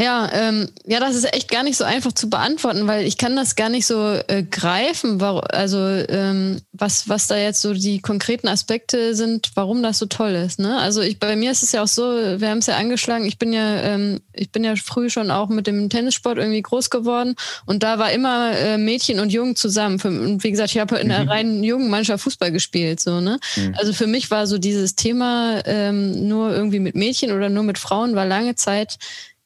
Ja, ähm, ja, das ist echt gar nicht so einfach zu beantworten, weil ich kann das gar nicht so äh, greifen, warum, also ähm, was, was da jetzt so die konkreten Aspekte sind, warum das so toll ist. Ne? Also ich, bei mir ist es ja auch so, wir haben es ja angeschlagen, ich bin ja, ähm, ich bin ja früh schon auch mit dem Tennissport irgendwie groß geworden und da war immer äh, Mädchen und Jungen zusammen. Und wie gesagt, ich habe in mhm. einer reinen jungen Mannschaft Fußball gespielt. So, ne? Mhm. Also für mich war so dieses Thema ähm, nur irgendwie mit Mädchen oder nur mit Frauen war lange Zeit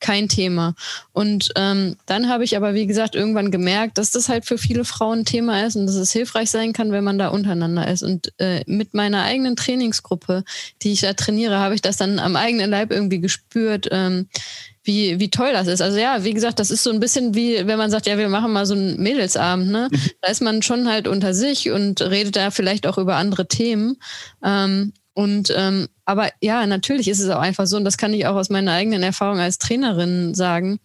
kein Thema. Und ähm, dann habe ich aber, wie gesagt, irgendwann gemerkt, dass das halt für viele Frauen ein Thema ist und dass es hilfreich sein kann, wenn man da untereinander ist. Und äh, mit meiner eigenen Trainingsgruppe, die ich da trainiere, habe ich das dann am eigenen Leib irgendwie gespürt. Ähm, wie, wie toll das ist. Also ja, wie gesagt, das ist so ein bisschen wie, wenn man sagt, ja, wir machen mal so einen Mädelsabend, ne? Mhm. Da ist man schon halt unter sich und redet da vielleicht auch über andere Themen. Ähm, und ähm, aber ja, natürlich ist es auch einfach so, und das kann ich auch aus meiner eigenen Erfahrung als Trainerin sagen.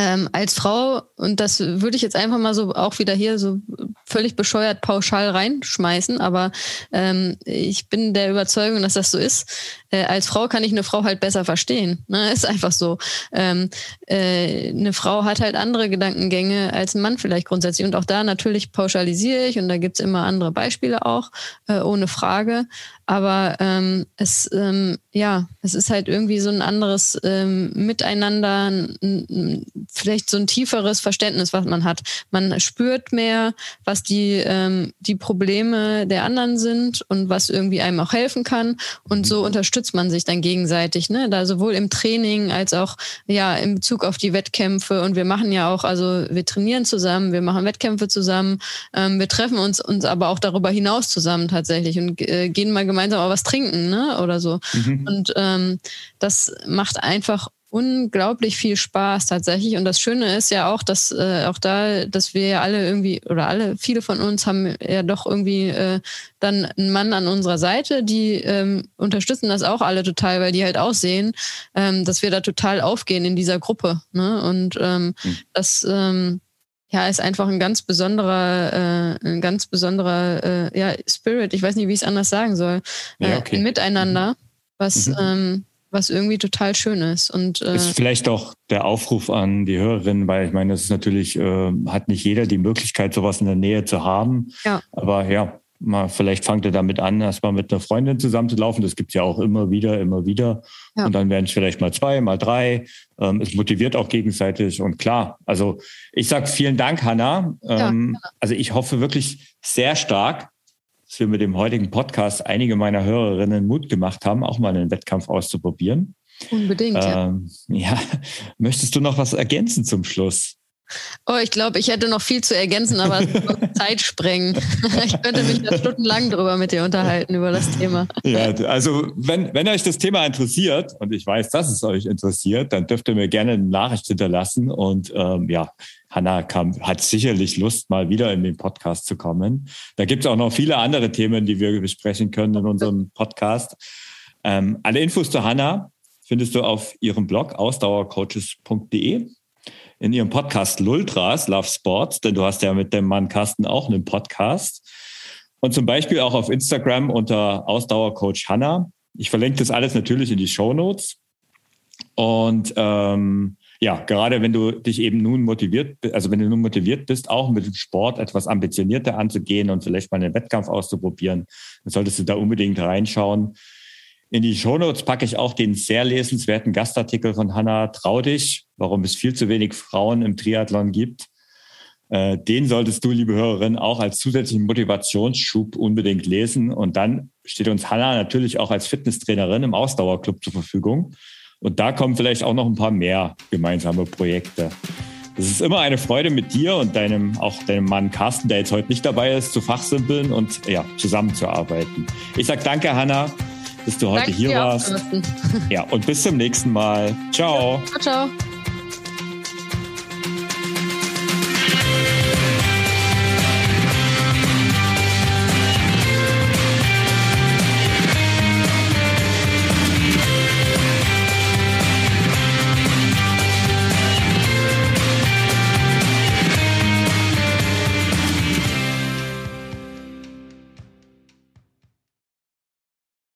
Ähm, als Frau, und das würde ich jetzt einfach mal so auch wieder hier so völlig bescheuert pauschal reinschmeißen, aber ähm, ich bin der Überzeugung, dass das so ist. Äh, als Frau kann ich eine Frau halt besser verstehen. Ne? [laughs] Ist einfach so. Ähm, äh, eine Frau hat halt andere Gedankengänge als ein Mann vielleicht grundsätzlich. Und auch da natürlich pauschalisiere ich und da gibt's immer andere Beispiele auch, äh, ohne Frage. Aber ähm, es, ähm, ja, es ist halt irgendwie so ein anderes ähm, Miteinander, ein, vielleicht so ein tieferes Verständnis, was man hat. Man spürt mehr, was die, ähm, die Probleme der anderen sind und was irgendwie einem auch helfen kann. Und so mhm. unterstützt man sich dann gegenseitig, ne? Da sowohl im Training als auch ja in Bezug auf die Wettkämpfe. Und wir machen ja auch, also wir trainieren zusammen, wir machen Wettkämpfe zusammen, ähm, wir treffen uns uns aber auch darüber hinaus zusammen tatsächlich und äh, gehen mal gemeinsam gemeinsam auch was trinken, ne? Oder so. Mhm. Und ähm, das macht einfach unglaublich viel Spaß tatsächlich. Und das Schöne ist ja auch, dass äh, auch da, dass wir ja alle irgendwie, oder alle, viele von uns haben ja doch irgendwie äh, dann einen Mann an unserer Seite, die ähm, unterstützen das auch alle total, weil die halt auch sehen, ähm, dass wir da total aufgehen in dieser Gruppe. Ne? Und ähm, mhm. das ähm, ja, ist einfach ein ganz besonderer, äh, ein ganz besonderer äh, ja, Spirit. Ich weiß nicht, wie ich es anders sagen soll. Äh, ja, okay. Ein Miteinander, was, mhm. ähm, was irgendwie total schön ist. Und, äh, ist vielleicht auch der Aufruf an die Hörerinnen, weil ich meine, das ist natürlich, äh, hat nicht jeder die Möglichkeit, sowas in der Nähe zu haben. Ja. Aber ja, mal, vielleicht fangt ihr damit an, erstmal mit einer Freundin zusammenzulaufen. Das gibt es ja auch immer wieder, immer wieder. Ja. Und dann werden es vielleicht mal zwei, mal drei. Ähm, es motiviert auch gegenseitig. Und klar, also ich sage vielen Dank, Hanna. Ähm, ja, also ich hoffe wirklich sehr stark, dass wir mit dem heutigen Podcast einige meiner Hörerinnen Mut gemacht haben, auch mal einen Wettkampf auszuprobieren. Unbedingt. Ähm, ja. ja. Möchtest du noch was ergänzen zum Schluss? Oh, ich glaube, ich hätte noch viel zu ergänzen, aber [laughs] Zeit sprengen. [laughs] ich könnte mich da stundenlang drüber mit dir unterhalten über das Thema. Ja, also wenn, wenn euch das Thema interessiert und ich weiß, dass es euch interessiert, dann dürft ihr mir gerne eine Nachricht hinterlassen und ähm, ja, Hanna kam, hat sicherlich Lust, mal wieder in den Podcast zu kommen. Da gibt es auch noch viele andere Themen, die wir besprechen können in unserem Podcast. Ähm, alle Infos zu Hanna findest du auf ihrem Blog ausdauercoaches.de in ihrem Podcast Lultras, Love Sports, denn du hast ja mit dem Mann Carsten auch einen Podcast. Und zum Beispiel auch auf Instagram unter Ausdauercoach Hanna. Ich verlinke das alles natürlich in die Show Notes. Und ähm, ja, gerade wenn du dich eben nun motiviert, also wenn du nun motiviert bist, auch mit dem Sport etwas ambitionierter anzugehen und vielleicht mal einen Wettkampf auszuprobieren, dann solltest du da unbedingt reinschauen. In die Shownotes packe ich auch den sehr lesenswerten Gastartikel von Hanna Trau dich, warum es viel zu wenig Frauen im Triathlon gibt. Äh, den solltest du, liebe Hörerin, auch als zusätzlichen Motivationsschub unbedingt lesen. Und dann steht uns Hanna natürlich auch als Fitnesstrainerin im Ausdauerclub zur Verfügung. Und da kommen vielleicht auch noch ein paar mehr gemeinsame Projekte. Es ist immer eine Freude mit dir und deinem, auch deinem Mann Carsten, der jetzt heute nicht dabei ist, zu fachsimpeln und ja, zusammenzuarbeiten. Ich sage danke, Hanna dass du heute Danke hier warst. Ja, und bis zum nächsten Mal. Ciao. Ja, ciao, ciao.